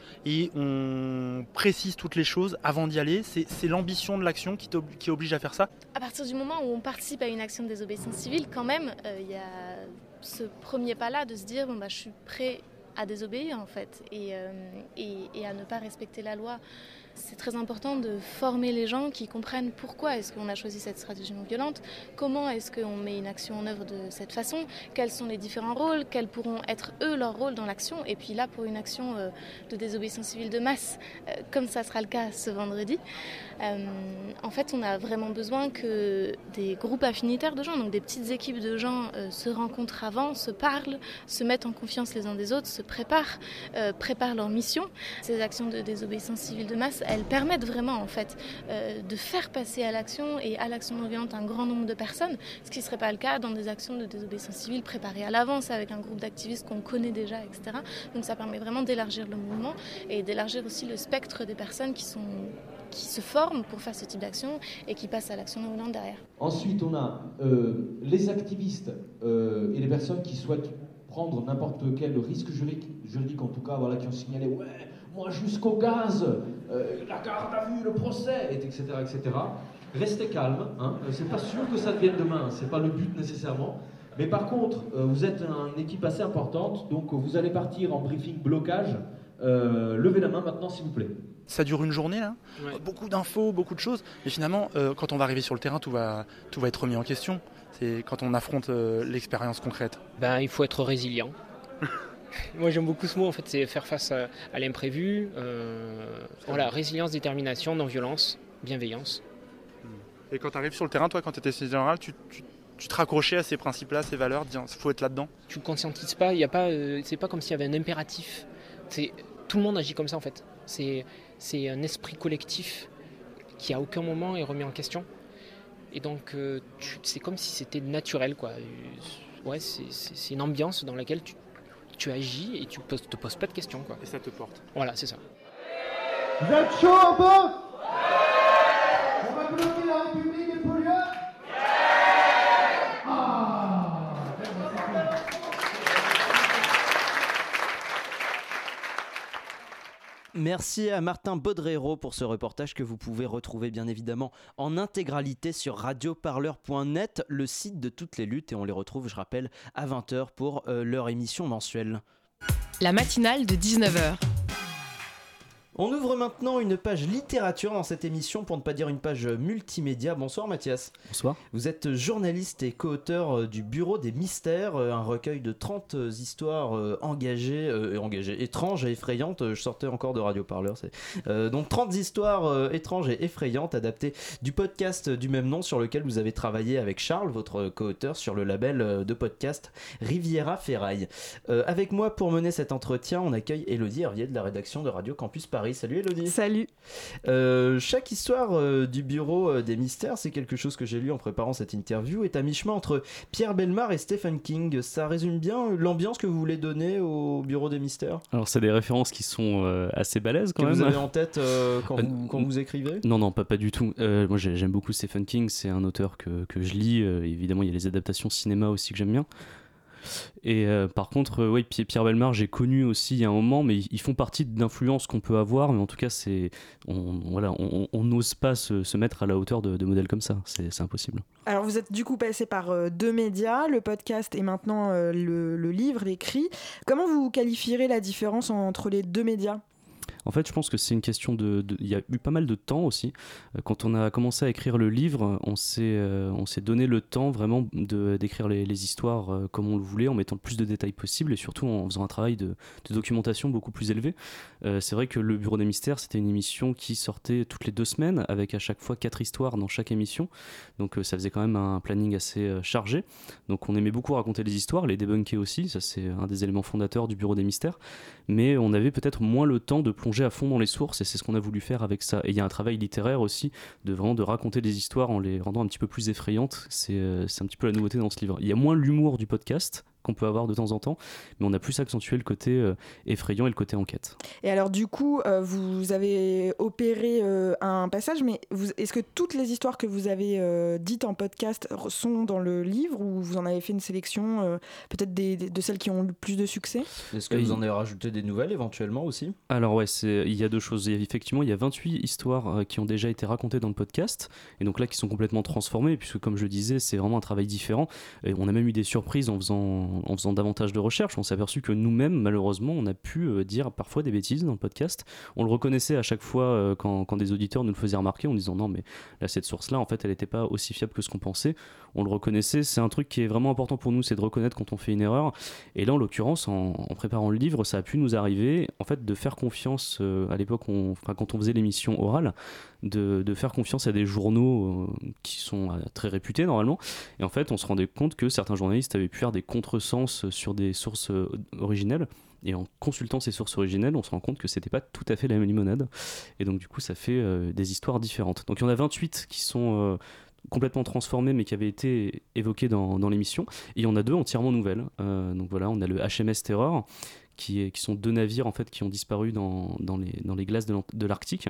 on précise toutes les choses avant d'y aller C'est l'ambition de l'action qui, oblige à faire ça? À partir du moment où on participe à une action de désobéissance civile, quand même, il y a ce premier pas-là de se dire bon bah je suis prêt à désobéir en fait et, euh, et, à ne pas respecter la loi c'est très important de former les gens qui comprennent pourquoi est-ce qu'on a choisi cette stratégie non violente, comment est-ce qu'on met une action en œuvre de cette façon, quels sont les différents rôles, quels pourront être eux leurs rôles dans l'action. Et puis là, pour une action euh, de désobéissance civile de masse, euh, comme ça sera le cas ce vendredi, en fait, on a vraiment besoin que des groupes affinitaires de gens, donc des petites équipes de gens, se rencontrent avant, se parlent, se mettent en confiance les uns des autres, se préparent, préparent leur mission. Ces actions de désobéissance civile de masse, elles permettent vraiment en fait euh, de faire passer à l'action et à l'action non un grand nombre de personnes, ce qui ne serait pas le cas dans des actions de désobéissance civile préparées à l'avance avec un groupe d'activistes qu'on connaît déjà, etc. Donc ça permet vraiment d'élargir le mouvement et d'élargir aussi le spectre des personnes qui sont qui se forment pour faire ce type d'action et qui passent à l'action non derrière. Ensuite, on a euh, les activistes euh, et les personnes qui souhaitent prendre n'importe quel risque juridique, en tout cas, voilà, qui ont signalé ouais, moi jusqu'au gaz, euh, la garde à vue, le procès, etc. etc. Restez calme, hein. C'est pas sûr que ça devienne demain, c'est pas le but nécessairement. Mais par contre, vous êtes une équipe assez importante, donc vous allez partir en briefing blocage. levez la main maintenant, s'il vous plaît. Ça dure une journée là, beaucoup d'infos, beaucoup de choses, mais finalement, quand on va arriver sur le terrain, tout va, tout va être remis en question. C'est quand on affronte l'expérience concrète. Ben, il faut être résilient. Moi j'aime beaucoup ce mot en fait, c'est faire face à, l'imprévu. Euh, voilà, résilience, détermination, non-violence, bienveillance. Hmm. Et quand tu arrives sur le terrain, toi, quand tu étais général, tu, tu, te raccrochais à ces principes-là, ces valeurs, il faut être là-dedans? Tu ne conscientises pas, il y a pas, euh, c'est pas comme s'il y avait un impératif. C'est, tout le monde agit comme ça en fait. C'est, c'est un esprit collectif qui à aucun moment est remis en question. Et donc euh, c'est comme si c'était naturel quoi. Ouais, c'est une ambiance dans laquelle tu tu agis et tu ne te poses pas de questions. Quoi. Et ça te porte. Voilà, c'est ça. Vous êtes chaud un peu On va bloquer la République des pollueurs ah Merci à Martin Baudrero pour ce reportage que vous pouvez retrouver bien évidemment en intégralité sur radioparleur.net, le site de toutes les luttes, et on les retrouve, je rappelle, à 20h pour euh, leur émission mensuelle. La matinale de 19h. On ouvre maintenant une page littérature dans cette émission, pour ne pas dire une page multimédia. Bonsoir Mathias. Bonsoir. Vous êtes journaliste et co-auteur euh, du Bureau des Mystères, euh, un recueil de 30 euh, histoires engagées, engagées, étranges et effrayantes. Je sortais encore de Radio Parleur. donc 30 histoires étranges et effrayantes adaptées du podcast du même nom sur lequel vous avez travaillé avec Charles, votre co-auteur, sur le label de podcast Riviera Ferraille. avec moi pour mener cet entretien, on accueille Elodie Hervier de la rédaction de Radio Campus Paris. Salut Elodie. Salut. Euh, chaque histoire euh, du bureau euh, des mystères, c'est quelque chose que j'ai lu en préparant cette interview, est à mi-chemin entre Pierre Belmar et Stephen King. Ça résume bien l'ambiance que vous voulez donner au bureau des mystères? Alors, c'est des références qui sont assez balèzes quand que même. vous avez en tête quand, vous, quand, vous, écrivez? Non, non, pas, pas du tout. moi, j'aime beaucoup Stephen King, c'est un auteur que, que je lis. évidemment, il y a les adaptations cinéma aussi que j'aime bien. Et euh, par contre, euh, Pierre Belmar, j'ai connu aussi il y a un moment, mais ils font partie d'influences qu'on peut avoir, mais en tout cas, c'est, on, voilà, on n'ose pas se, mettre à la hauteur de, modèles comme ça, c'est impossible. Alors, vous êtes du coup passé par euh, deux médias, le podcast et maintenant le, le livre, l'écrit. Comment vous qualifierez la différence entre les deux médias? En fait, je pense que c'est une question de, Il y a eu pas mal de temps aussi. Euh, quand on a commencé à écrire le livre, on s'est euh, on s'est donné le temps vraiment d'écrire les, les, histoires euh, comme on le voulait, en mettant le plus de détails possible et surtout en faisant un travail de, documentation beaucoup plus élevé. c'est vrai que le Bureau des Mystères, c'était une émission qui sortait toutes les deux semaines, avec à chaque fois quatre histoires dans chaque émission. Donc ça faisait quand même un planning assez chargé. Donc on aimait beaucoup raconter les histoires, les débunker aussi. Ça, c'est un des éléments fondateurs du Bureau des Mystères. Mais on avait peut-être moins le temps de plonger à fond dans les sources et c'est ce qu'on a voulu faire avec ça. Et il y a un travail littéraire aussi de vraiment de raconter des histoires en les rendant un petit peu plus effrayantes. C'est euh, un petit peu la nouveauté dans ce livre. Il y a moins l'humour du podcast qu'on peut avoir de temps en temps, mais on a plus accentué le côté euh, effrayant et le côté enquête. Et alors du coup, euh, vous avez opéré euh, un passage, mais est-ce que toutes les histoires que vous avez dites en podcast sont dans le livre ou vous en avez fait une sélection peut-être de celles qui ont eu plus de succès? Est-ce que vous en avez rajouté des nouvelles éventuellement aussi? Alors ouais, il y a deux choses. Il y a, effectivement, il y a 28 histoires qui ont déjà été racontées dans le podcast, et donc là qui sont complètement transformées, puisque comme je disais, c'est vraiment un travail différent. Et on a même eu des surprises en faisant en, faisant davantage de recherches, on s'est aperçu que nous-mêmes, malheureusement, on a pu euh, dire parfois des bêtises dans le podcast. On le reconnaissait à chaque fois euh, quand, des auditeurs nous le faisaient remarquer en disant non, mais là, cette source-là, en fait, elle n'était pas aussi fiable que ce qu'on pensait. On le reconnaissait. C'est un truc qui est vraiment important pour nous, c'est de reconnaître quand on fait une erreur. Et là, en l'occurrence, en, préparant le livre, ça a pu nous arriver, en fait, de faire confiance euh, à l'époque, quand on faisait l'émission orale, de, faire confiance à des journaux qui sont très réputés normalement. Et en fait, on se rendait compte que certains journalistes avaient pu faire des contresens sur des sources euh, originelles. Et en consultant ces sources originelles, on se rend compte que c'était pas tout à fait la même limonade. Et donc, du coup, ça fait euh, des histoires différentes. Donc, il y en a 28 qui sont euh, complètement transformées, mais qui avaient été évoquées dans l'émission. Et il y en a deux entièrement nouvelles. donc, voilà, on a le HMS Terror, qui, sont deux navires en fait qui ont disparu dans, dans, les, dans les, glaces de l'Arctique.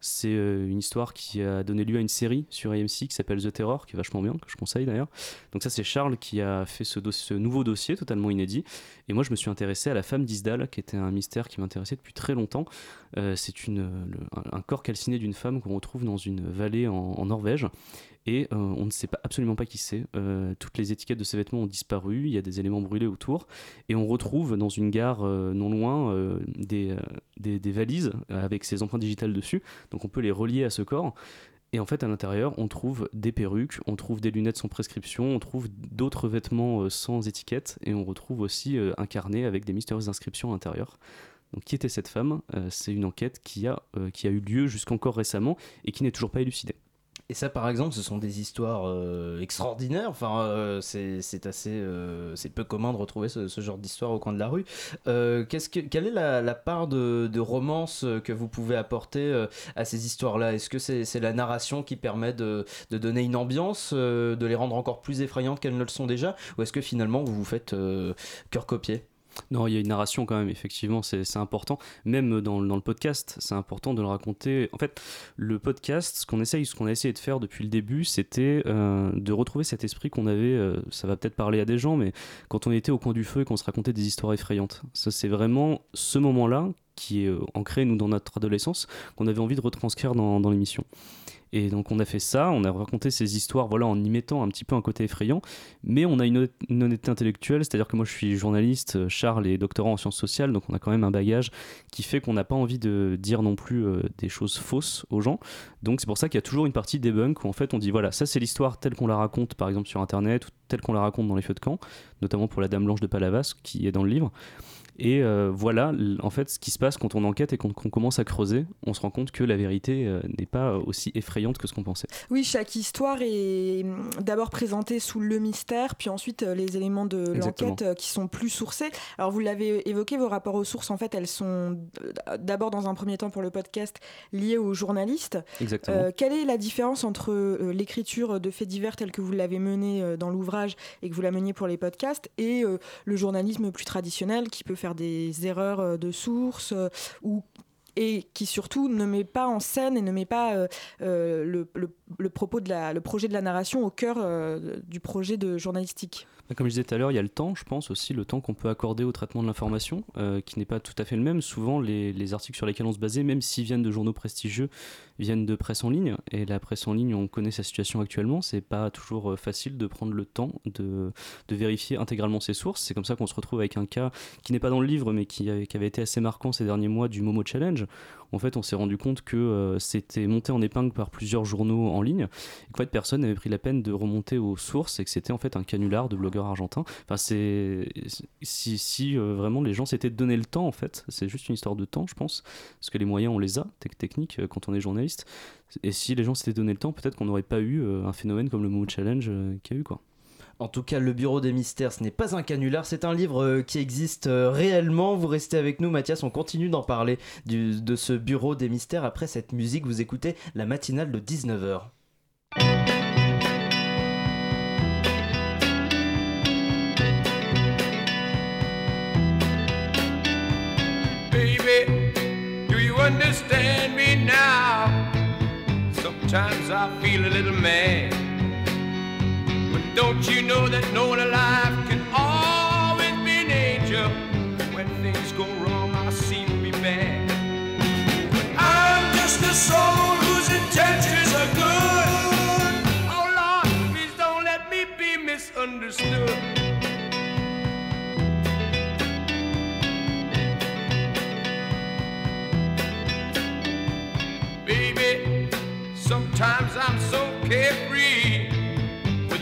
C'est euh, une histoire qui a donné lieu à une série sur AMC qui s'appelle The Terror, qui est vachement bien, que je conseille d'ailleurs. Donc ça c'est Charles qui a fait ce, nouveau dossier totalement inédit. Et moi je me suis intéressé à la femme d'Isdal, qui était un mystère qui m'intéressait depuis très longtemps. Euh, c'est une, un corps calciné d'une femme qu'on retrouve dans une vallée en Norvège et euh, on ne sait absolument pas qui c'est. Euh, toutes les étiquettes de ces vêtements ont disparu, il y a des éléments brûlés autour, et on retrouve dans une gare euh, non loin des, valises avec ces empreintes digitales dessus, donc on peut les relier à ce corps. Et en fait, à l'intérieur, on trouve des perruques, on trouve des lunettes sans prescription, on trouve d'autres vêtements sans étiquette, et on retrouve aussi un carnet avec des mystérieuses inscriptions à l'intérieur. Donc, qui était cette femme? C'est une enquête qui a eu lieu jusqu'encore récemment et qui n'est toujours pas élucidée. Et ça, par exemple, ce sont des histoires euh, extraordinaires. Enfin, euh, c'est assez, euh, c'est peu commun de retrouver ce, genre d'histoire au coin de la rue. qu'est-ce que, quelle est la, part de, romance que vous pouvez apporter à ces histoires-là? Est-ce que c'est la narration qui permet de, de donner une ambiance, de les rendre encore plus effrayantes qu'elles ne le sont déjà, ou est-ce que finalement vous vous faites cœur copié non, il y a une narration quand même, effectivement, c'est important. Même dans, le podcast, c'est important de le raconter. En fait, le podcast, ce qu'on essaye, ce qu'on a essayé de faire depuis le début, c'était euh, de retrouver cet esprit qu'on avait, euh, ça va peut-être parler à des gens, mais quand on était au coin du feu et qu'on se racontait des histoires effrayantes. Ça, c'est vraiment ce moment-là qui est euh, ancré, nous, dans notre adolescence, qu'on avait envie de retranscrire dans l'émission. Et donc on a fait ça, on a raconté ces histoires voilà, en y mettant un petit peu un côté effrayant, mais on a une, honnêteté intellectuelle, c'est-à-dire que moi je suis journaliste, Charles est doctorant en sciences sociales, donc on a quand même un bagage qui fait qu'on n'a pas envie de dire non plus euh, des choses fausses aux gens. Donc c'est pour ça qu'il y a toujours une partie debunk où en fait on dit voilà, ça c'est l'histoire telle qu'on la raconte par exemple sur internet ou telle qu'on la raconte dans les feux de camp, notamment pour la Dame Blanche de Palavas qui est dans le livre. Et euh, voilà, en fait, ce qui se passe quand on enquête et qu'on commence à creuser, on se rend compte que la vérité euh, n'est pas aussi effrayante que ce qu'on pensait. Oui, chaque histoire est hum, d'abord présentée sous le mystère, puis ensuite euh, les éléments de l'enquête qui sont plus sourcés. Alors, vous l'avez évoqué, vos rapports aux sources, en fait, elles sont d'abord, dans un premier temps pour le podcast, liées aux journalistes. Exactement. quelle est la différence entre l'écriture de faits divers tel que vous l'avez mené dans l'ouvrage et que vous la meniez pour les podcasts et le journalisme plus traditionnel qui peut faire faire des erreurs euh, de source euh, ou et qui surtout ne met pas en scène et ne met pas euh, le, le, propos de la, le projet de la narration au cœur du projet de journalistique. Bah, comme je disais tout à l'heure, il y a le temps, je pense aussi, le temps qu'on peut accorder au traitement de l'information, qui n'est pas tout à fait le même. Souvent, les, les, articles sur lesquels on se basait, même s'ils viennent de journaux prestigieux, viennent de presse en ligne. Et la presse en ligne, on connaît sa situation actuellement. C'est pas toujours euh, facile de prendre le temps de, vérifier intégralement ses sources. C'est comme ça qu'on se retrouve avec un cas qui n'est pas dans le livre, mais qui, qui avait été assez marquant ces derniers mois du Momo Challenge. En fait, on s'est rendu compte que euh, c'était monté en épingle par plusieurs journaux en ligne, et qu'en fait, personne n'avait pris la peine de remonter aux sources, et que c'était en fait un canular de blogueurs argentins. Enfin, c'est si, euh, vraiment les gens s'étaient donné le temps, en fait, c'est juste une histoire de temps, je pense, parce que les moyens, on les a, techniques, quand on est journaliste et si les gens s'étaient donné le temps, peut-être qu'on n'aurait pas eu euh, un phénomène comme le Momo Challenge euh, qu'il y a eu quoi. En tout cas, le Bureau des Mystères, ce n'est pas un canular, c'est un livre euh, qui existe réellement. Vous restez avec nous, Mathias, on continue d'en parler de ce Bureau des Mystères. Après cette musique, vous écoutez la matinale de 19h. understand me now? Sometimes I feel a little mad. Don't you know that no one alive can always be an angel? When things go wrong, I seem to be bad. But I'm just a soul whose intentions are good. Oh Lord, please don't let me be misunderstood. Baby, sometimes I'm so carefree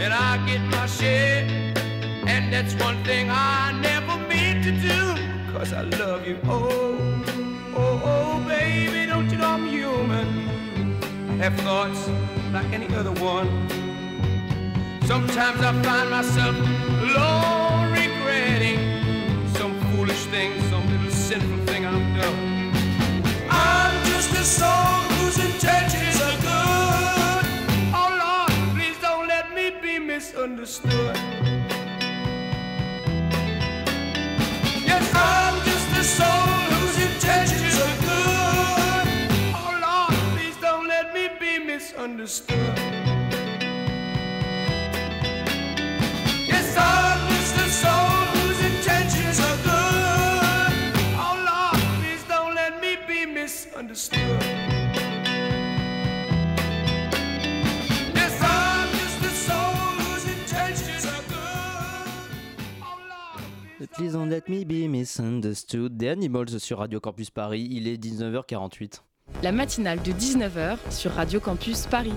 and I get my share. And that's one thing I never mean to do, cause I love you. Oh, oh, oh, baby, don't you know I'm human? I have thoughts like any other one. Sometimes I find myself alone regretting some foolish thing, some little sinful thing I've done I'm just a soul whose intentions misunderstood. Yes, I'm just a soul whose intentions are good. Oh Lord, please don't let me be misunderstood. Yes, I'm just a soul whose intentions are good. Oh Lord, please don't let me be misunderstood. Please don't let me be misunderstood. The Animals sur Radio Campus Paris. Il est 19h48. La matinale de 19h sur Radio Campus Paris.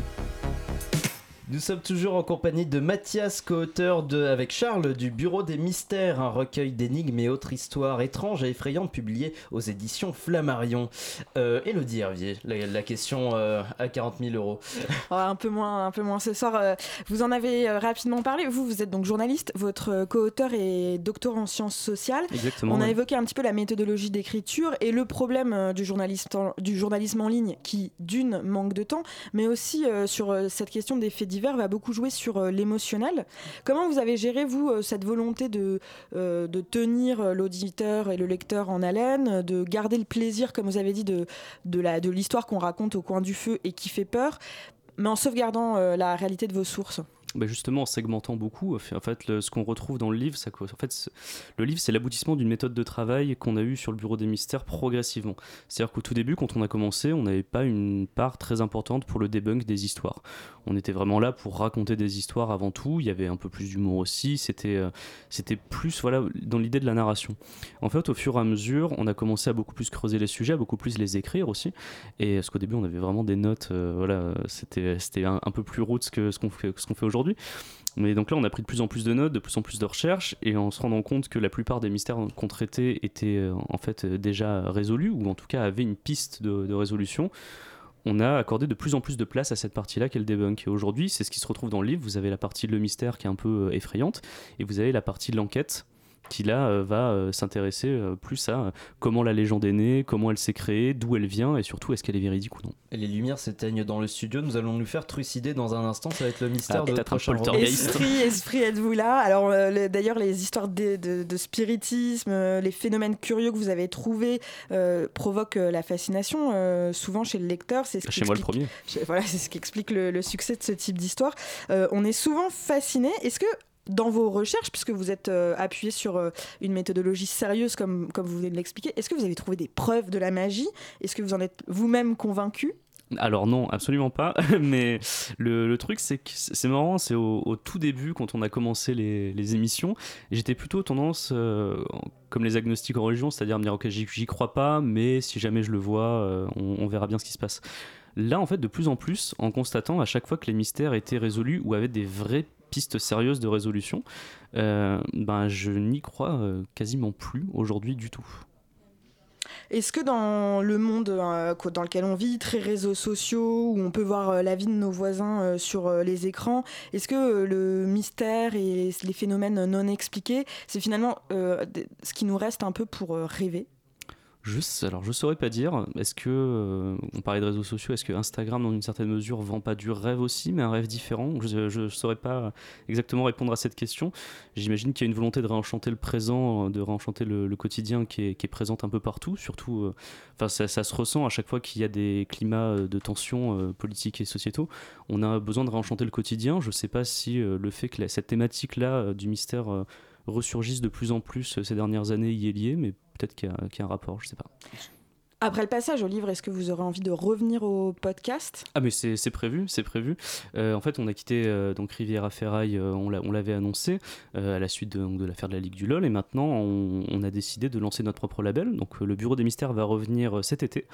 Nous sommes toujours en compagnie de Mathias, co-auteur de Avec Charles du Bureau des Mystères, un recueil d'énigmes et autres histoires étranges et effrayantes publiées aux éditions Flammarion. Euh, Elodie Hervier, la, question euh, à 40 000 euros. Oh, un, peu moins, un peu moins ce soir. Euh, vous en avez euh, rapidement parlé. Vous, vous êtes donc journaliste. Votre co-auteur est docteur en sciences sociales. Exactement. On a évoqué un petit peu la méthodologie d'écriture et le problème du, journaliste du journalisme en ligne qui, d'une, manque de temps, mais aussi sur cette question des faits divers va beaucoup jouer sur euh, l'émotionnel. Comment vous avez géré, vous, euh, cette volonté de, euh, de tenir l'auditeur et le lecteur en haleine, de garder le plaisir, comme vous avez dit, de, de l'histoire qu'on raconte au coin du feu et qui fait peur, mais en sauvegardant la réalité de vos sources? Bah, justement en segmentant beaucoup. En fait, ce qu'on retrouve dans le livre, ça, en fait, le livre, c'est l'aboutissement d'une méthode de travail qu'on a eue sur le Bureau des mystères progressivement. C'est-à-dire qu'au tout début, quand on a commencé, on n'avait pas une part très importante pour le debunk des histoires. On était vraiment là pour raconter des histoires avant tout. Il y avait un peu plus d'humour aussi. C'était, euh, c'était plus voilà dans l'idée de la narration. En fait, au fur et à mesure, on a commencé à beaucoup plus creuser les sujets, à beaucoup plus les écrire aussi. Et parce qu'au début, on avait vraiment des notes. Euh, voilà, c'était, c'était un, peu plus roots que ce qu'on ce qu'on fait aujourd'hui. Mais donc là, on a pris de plus en plus de notes, de plus en plus de recherches, et en se rendant compte que la plupart des mystères qu'on traitait étaient euh, en fait euh, déjà résolus, ou en tout cas avaient une piste de, résolution, on a accordé de plus en plus de place à cette partie-là qu'est le debunk. Et aujourd'hui, c'est ce qui se retrouve dans le livre. Vous avez la partie de le mystère qui est un peu euh, effrayante, et vous avez la partie de l'enquête qui là euh, va euh, s'intéresser euh, plus à comment la légende est née, comment elle s'est créée, d'où elle vient et surtout est-ce qu'elle est véridique ou non. Et les lumières s'éteignent dans le studio, nous allons nous faire trucider dans un instant, ça va être le mystère ah, de notre prochain Esprit, esprit, êtes-vous là? Alors d'ailleurs les histoires de, spiritisme, les phénomènes curieux que vous avez trouvés provoquent la fascination souvent chez le lecteur. C'est ce chez moi le premier. Voilà, c'est ce qui explique le, le, succès de ce type d'histoire. on est souvent fasciné. Est-ce que dans vos recherches, puisque vous êtes euh, appuyé sur euh, une méthodologie sérieuse comme, comme vous venez de l'expliquer, est-ce que vous avez trouvé des preuves de la magie? Est-ce que vous en êtes vous-même convaincu? Alors non, absolument pas. Mais le, truc, c'est que c'est marrant, c'est au, tout début, quand on a commencé les, émissions, j'étais plutôt tendance, euh, comme les agnostiques en religion, c'est-à-dire me dire, ok, j'y crois pas, mais si jamais je le vois, on, on, verra bien ce qui se passe. Là, en fait, de plus en plus, en constatant à chaque fois que les mystères étaient résolus ou avaient des vraies piste sérieuse de résolution, euh, ben, je n'y crois euh, quasiment plus aujourd'hui du tout. Est-ce que dans le monde euh, dans lequel on vit, très réseaux sociaux, où on peut voir la vie de nos voisins sur les écrans, est-ce que le mystère et les phénomènes non expliqués, c'est finalement ce qui nous reste un peu pour rêver? Alors, je saurais pas dire. Est-ce que, euh, on parlait de réseaux sociaux, est-ce que Instagram, dans une certaine mesure, vend pas du rêve aussi, mais un rêve différent? Je ne saurais pas exactement répondre à cette question. J'imagine qu'il y a une volonté de réenchanter le présent, de réenchanter le, quotidien qui est, qui présente un peu partout. Surtout, euh, enfin, ça, se ressent à chaque fois qu'il y a des climats euh, de tension politiques et sociétaux. On a besoin de réenchanter le quotidien. Je sais pas si le fait que cette thématique-là du mystère ressurgissent de plus en plus ces dernières années y est lié, mais peut-être qu'il y, a un rapport, je sais pas. Après le passage au livre, est-ce que vous aurez envie de revenir au podcast? Ah mais c'est prévu, c'est prévu. Euh, en fait, on a quitté euh, donc Riviera Ferraille, euh, on l'avait annoncé à la suite de, de l'affaire de la Ligue du LOL, et maintenant on, on, a décidé de lancer notre propre label. Donc le Bureau des Mystères va revenir cet été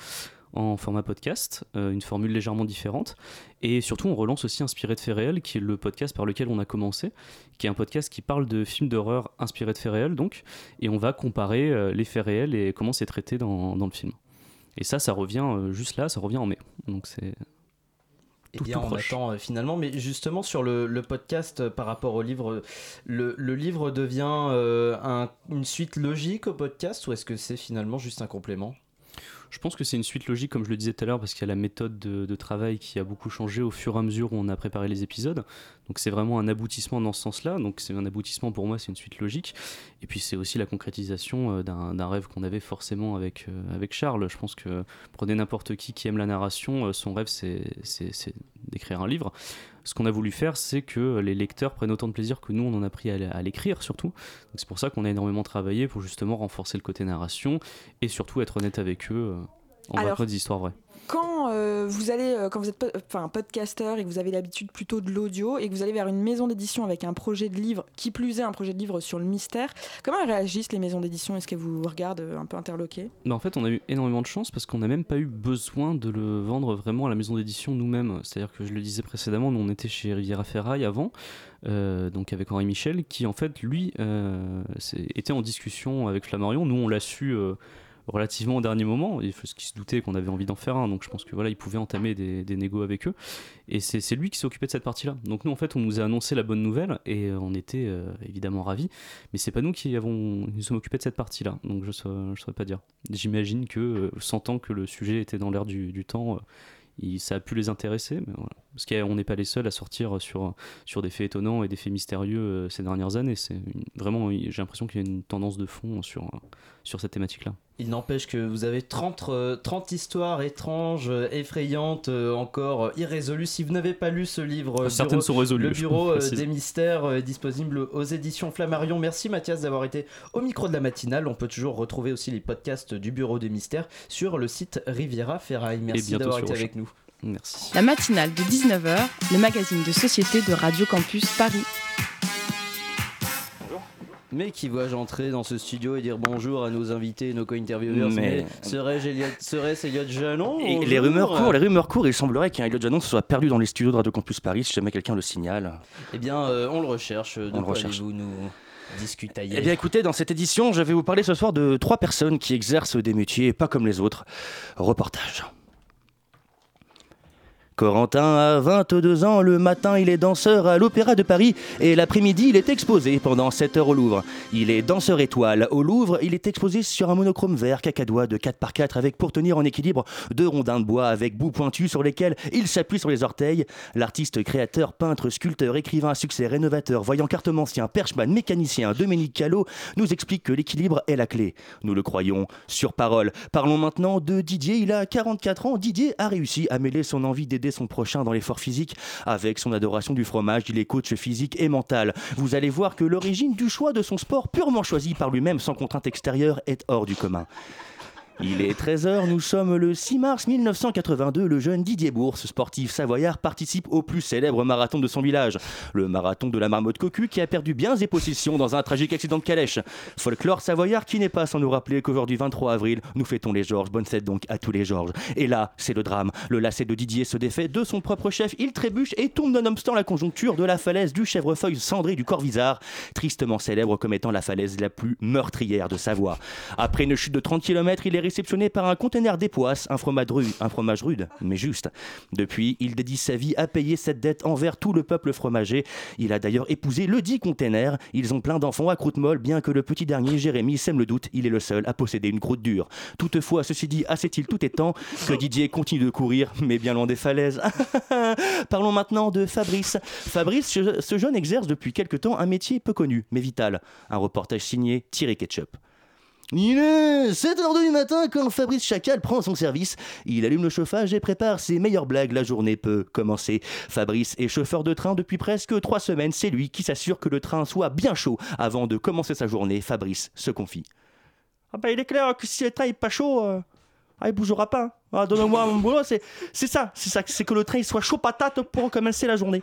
en format podcast, euh, une formule légèrement différente. Et surtout, on relance aussi Inspiré de faits réels, qui est le podcast par lequel on a commencé, qui est un podcast qui parle de films d'horreur inspirés de faits réels, donc, et on va comparer euh, les faits réels et comment c'est traité dans, dans, le film. Et ça, ça revient euh, juste là, ça revient en mai. Donc c'est. Tout, bien, on attend finalement, mais justement sur le, podcast par rapport au livre, le, le livre devient un, une suite logique au podcast ou est-ce que c'est finalement juste un complément? Je pense que c'est une suite logique, comme je le disais tout à l'heure, parce qu'il y a la méthode de, travail qui a beaucoup changé au fur et à mesure où on a préparé les épisodes. Donc c'est vraiment un aboutissement dans ce sens-là. Donc c'est un aboutissement pour moi, c'est une suite logique. Et puis c'est aussi la concrétisation euh, d'un rêve qu'on avait forcément avec, euh, avec Charles. Je pense que prenez n'importe qui qui aime la narration, euh, son rêve c'est d'écrire un livre. Ce qu'on a voulu faire, c'est que les lecteurs prennent autant de plaisir que nous, on en a pris à l'écrire surtout. C'est pour ça qu'on a énormément travaillé pour justement renforcer le côté narration et surtout être honnête avec eux en racontant des histoires vraies. Quand euh, vous allez, euh, quand vous êtes enfin podcaster et que vous avez l'habitude plutôt de l'audio et que vous allez vers une maison d'édition avec un projet de livre, qui plus est un projet de livre sur le mystère, comment réagissent les maisons d'édition? Est-ce qu'elles vous regardent un peu interloquées? Bah En fait, on a eu énormément de chance parce qu'on n'a même pas eu besoin de le vendre vraiment à la maison d'édition nous-mêmes. C'est-à-dire que je le disais précédemment, nous on était chez Riviera Ferraille avant. Euh, donc avec Henri Michel, qui en fait lui était en discussion avec Flammarion. Nous on l'a su relativement au dernier moment, il ce qui se doutait qu'on avait envie d'en faire un, donc je pense que voilà, il pouvait entamer des, des négos avec eux. Et c'est lui qui s'est occupé de cette partie-là. Donc nous, en fait, on nous a annoncé la bonne nouvelle et euh, on était euh, évidemment ravis, mais c'est pas nous qui avons, nous sommes occupés de cette partie-là. Donc je ne saurais pas dire. J'imagine que, euh, sentant que le sujet était dans l'air du, temps, ça a pu les intéresser, parce qu'on n'est pas les seuls à sortir sur, sur des faits étonnants et des faits mystérieux ces dernières années. C'est vraiment, j'ai l'impression qu'il y a une tendance de fond sur, sur cette thématique-là. Il n'empêche que vous avez 30, 30 euh, histoires étranges, euh, effrayantes, euh, encore irrésolues. Si vous n'avez pas lu ce livre, certaines sont résolues. Le Bureau des mystères est disponible aux éditions Flammarion. Merci Mathias d'avoir été au micro de la matinale. On peut toujours retrouver aussi les podcasts du Bureau des mystères sur le site Riviera Ferraille. Merci d'avoir été avec nous. Merci. La matinale de 19h, le magazine de société de Radio Campus Paris mais qui vois-je entrer dans ce studio et dire bonjour à nos invités, nos co-intervieweurs Mais, serait-ce Elliot Janon et Les rumeurs courent, les rumeurs courent. Il semblerait qu'un Elliot Janon se soit perdu dans les studios de Radio Campus Paris. Si jamais quelqu'un le signale. Eh bien, euh, on le recherche. De on le recherche. Vous nous discutez Eh bien, écoutez, dans cette édition, je vais vous parler ce soir de trois personnes qui exercent des métiers pas comme les autres. Reportage. Corentin a 22 ans, le matin il est danseur à l'Opéra de Paris et l'après-midi il est exposé pendant 7 heures au Louvre. Il est danseur étoile. Au Louvre, il est exposé sur un monochrome vert cacadois de 4x4 avec pour tenir en équilibre deux rondins de bois avec bouts pointus sur lesquels il s'appuie sur les orteils. L'artiste créateur, peintre, sculpteur, écrivain à succès, rénovateur, voyant cartomancien, perchman, mécanicien, Dominique Callot nous explique que l'équilibre est la clé. Nous le croyons sur parole. Parlons maintenant de Didier. Il a 44 ans. Didier a réussi à mêler son envie d'aider son prochain dans l'effort physique. Avec son adoration du fromage, il est coach physique et mental. Vous allez voir que l'origine du choix de son sport purement choisi par lui-même sans contrainte extérieure est hors du commun. Il est 13h, nous sommes le 6 mars 1982. Le jeune Didier Bourse, sportif savoyard, participe au plus célèbre marathon de son village, le marathon de la marmotte cocu qui a perdu bien ses possessions dans un tragique accident de calèche. Folklore savoyard qui n'est pas sans nous rappeler qu'aujourd'hui 23 avril, nous fêtons les Georges. Bonne fête donc à tous les Georges. Et là, c'est le drame. Le lacet de Didier se défait de son propre chef, il trébuche et tombe nonobstant la conjoncture de la falaise du chèvrefeuille cendré du Corvisart, tristement célèbre comme étant la falaise la plus meurtrière de Savoie. Après une chute de 30 km, il est réceptionné par un conteneur d'époisse, un un fromage rude, mais juste. Depuis, il dédie sa vie à payer cette dette envers tout le peuple fromager. Il a d'ailleurs épousé le dit conteneur. Ils ont plein d'enfants à croûte molle, bien que le petit dernier, Jérémy, sème le doute, il est le seul à posséder une croûte dure. Toutefois, ceci dit, assez-il tout étant que Didier continue de courir, mais bien loin des falaises. Parlons maintenant de Fabrice. Fabrice, ce jeune exerce depuis quelque temps un métier peu connu, mais vital. Un reportage signé Thierry Ketchup. Il est 7h du matin quand Fabrice Chacal prend son service. Il allume le chauffage et prépare ses meilleures blagues. La journée peut commencer. Fabrice est chauffeur de train depuis presque trois semaines. C'est lui qui s'assure que le train soit bien chaud avant de commencer sa journée. Fabrice se confie. Ah bah il est clair que si le train est pas chaud, euh, ah, il bougera pas. Ah, Donne-moi mon boulot, c'est ça, c'est ça, c'est que le train soit chaud patate pour commencer la journée.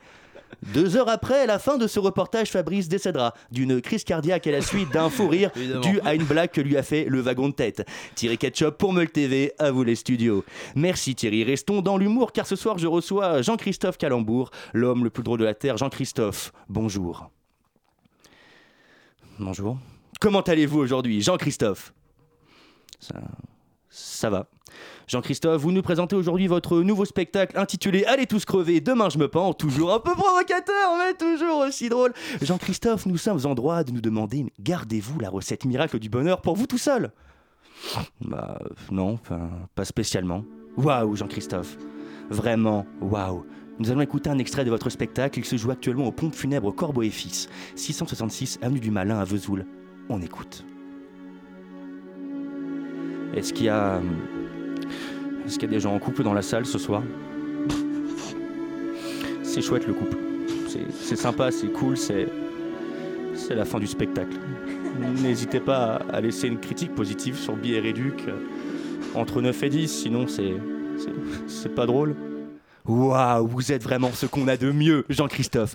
Deux heures après la fin de ce reportage, Fabrice décédera d'une crise cardiaque à la suite d'un fou rire dû à une blague que lui a fait le wagon de tête. Thierry Ketchup pour Meul TV, à vous les studios. Merci Thierry, restons dans l'humour car ce soir je reçois Jean-Christophe Calembourg, l'homme le plus drôle de la Terre. Jean-Christophe, bonjour. Bonjour. Comment allez-vous aujourd'hui, Jean-Christophe? Ça, ça va. Jean-Christophe, vous nous présentez aujourd'hui votre nouveau spectacle intitulé Allez tous crever, demain je me pends, toujours un peu provocateur, mais toujours aussi drôle. Jean-Christophe, nous sommes en droit de nous demander, gardez-vous la recette miracle du bonheur pour vous tout seul? Bah non, pas spécialement. Waouh, Jean-Christophe. Vraiment, waouh. Nous allons écouter un extrait de votre spectacle. Il se joue actuellement au pompe funèbre Corbeau et Fils, 666 avenue du Malin à Vesoul. On écoute. Est-ce qu'il y a est-ce qu'il y a des gens en couple dans la salle ce soir C'est chouette le couple. C'est sympa, c'est cool, c'est. La fin du spectacle. N'hésitez pas à laisser une critique positive sur Billet Réduc entre 9 et 10, sinon. C'est pas drôle Waouh, vous êtes vraiment ce qu'on a de mieux, Jean-Christophe.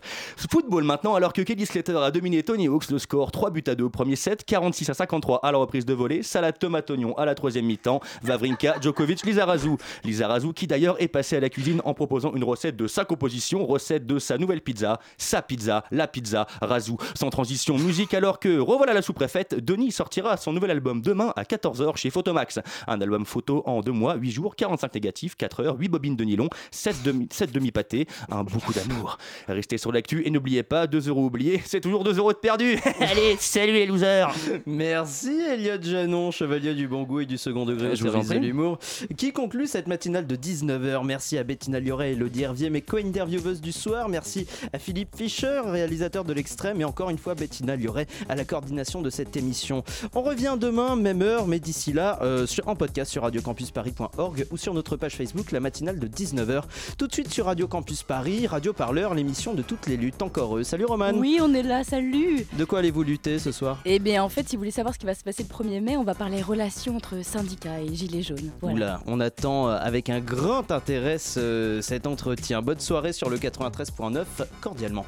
Football maintenant, alors que Kelly Slater a dominé Tony Hawks, le score 3 buts à 2 au premier set, 46 à 53 à la reprise de volée, salade tomate oignon à la troisième mi-temps, Vavrinka, Djokovic, Lizarazu. Lizarazu qui d'ailleurs est passé à la cuisine en proposant une recette de sa composition, recette de sa nouvelle pizza, sa pizza, la pizza, Razou. Sans transition, musique alors que revoilà la sous-préfète, Denis sortira son nouvel album demain à 14h chez Photomax. Un album photo en 2 mois, 8 jours, 45 négatifs, 4 heures, 8 bobines de nylon, 7 demi, 7 demi-pâtés, un beaucoup d'amour. Restez sur l'actu et n'oubliez pas, 2 euros oubliés, c'est toujours 2 euros de perdu. Allez, salut les losers Merci Elliot Janon, chevalier du bon goût et du second degré Je vous en de l'humour, qui conclut cette matinale de 19h. Merci à Bettina Lioret et Elodie Hervier, mes co-intervieweuses du soir. Merci à Philippe Fischer, réalisateur de l'extrême, et encore une fois Bettina Lioret à la coordination de cette émission. On revient demain, même heure, mais d'ici là, euh, sur- en podcast sur radiocampusparis.org ou sur notre page Facebook, la matinale de 19h. Tout de suite sur Radio Campus Paris, Radio Parleur, l'émission de toutes les luttes encore eux. Salut Roman Oui, on est là, salut De quoi allez-vous lutter ce soir? Eh bien, en fait, si vous voulez savoir ce qui va se passer le 1er mai, on va parler relations entre syndicats et gilets jaunes. Voilà. Oula, on attend euh, avec un grand intérêt ce- cet entretien. Bonne soirée sur le 93.9, cordialement.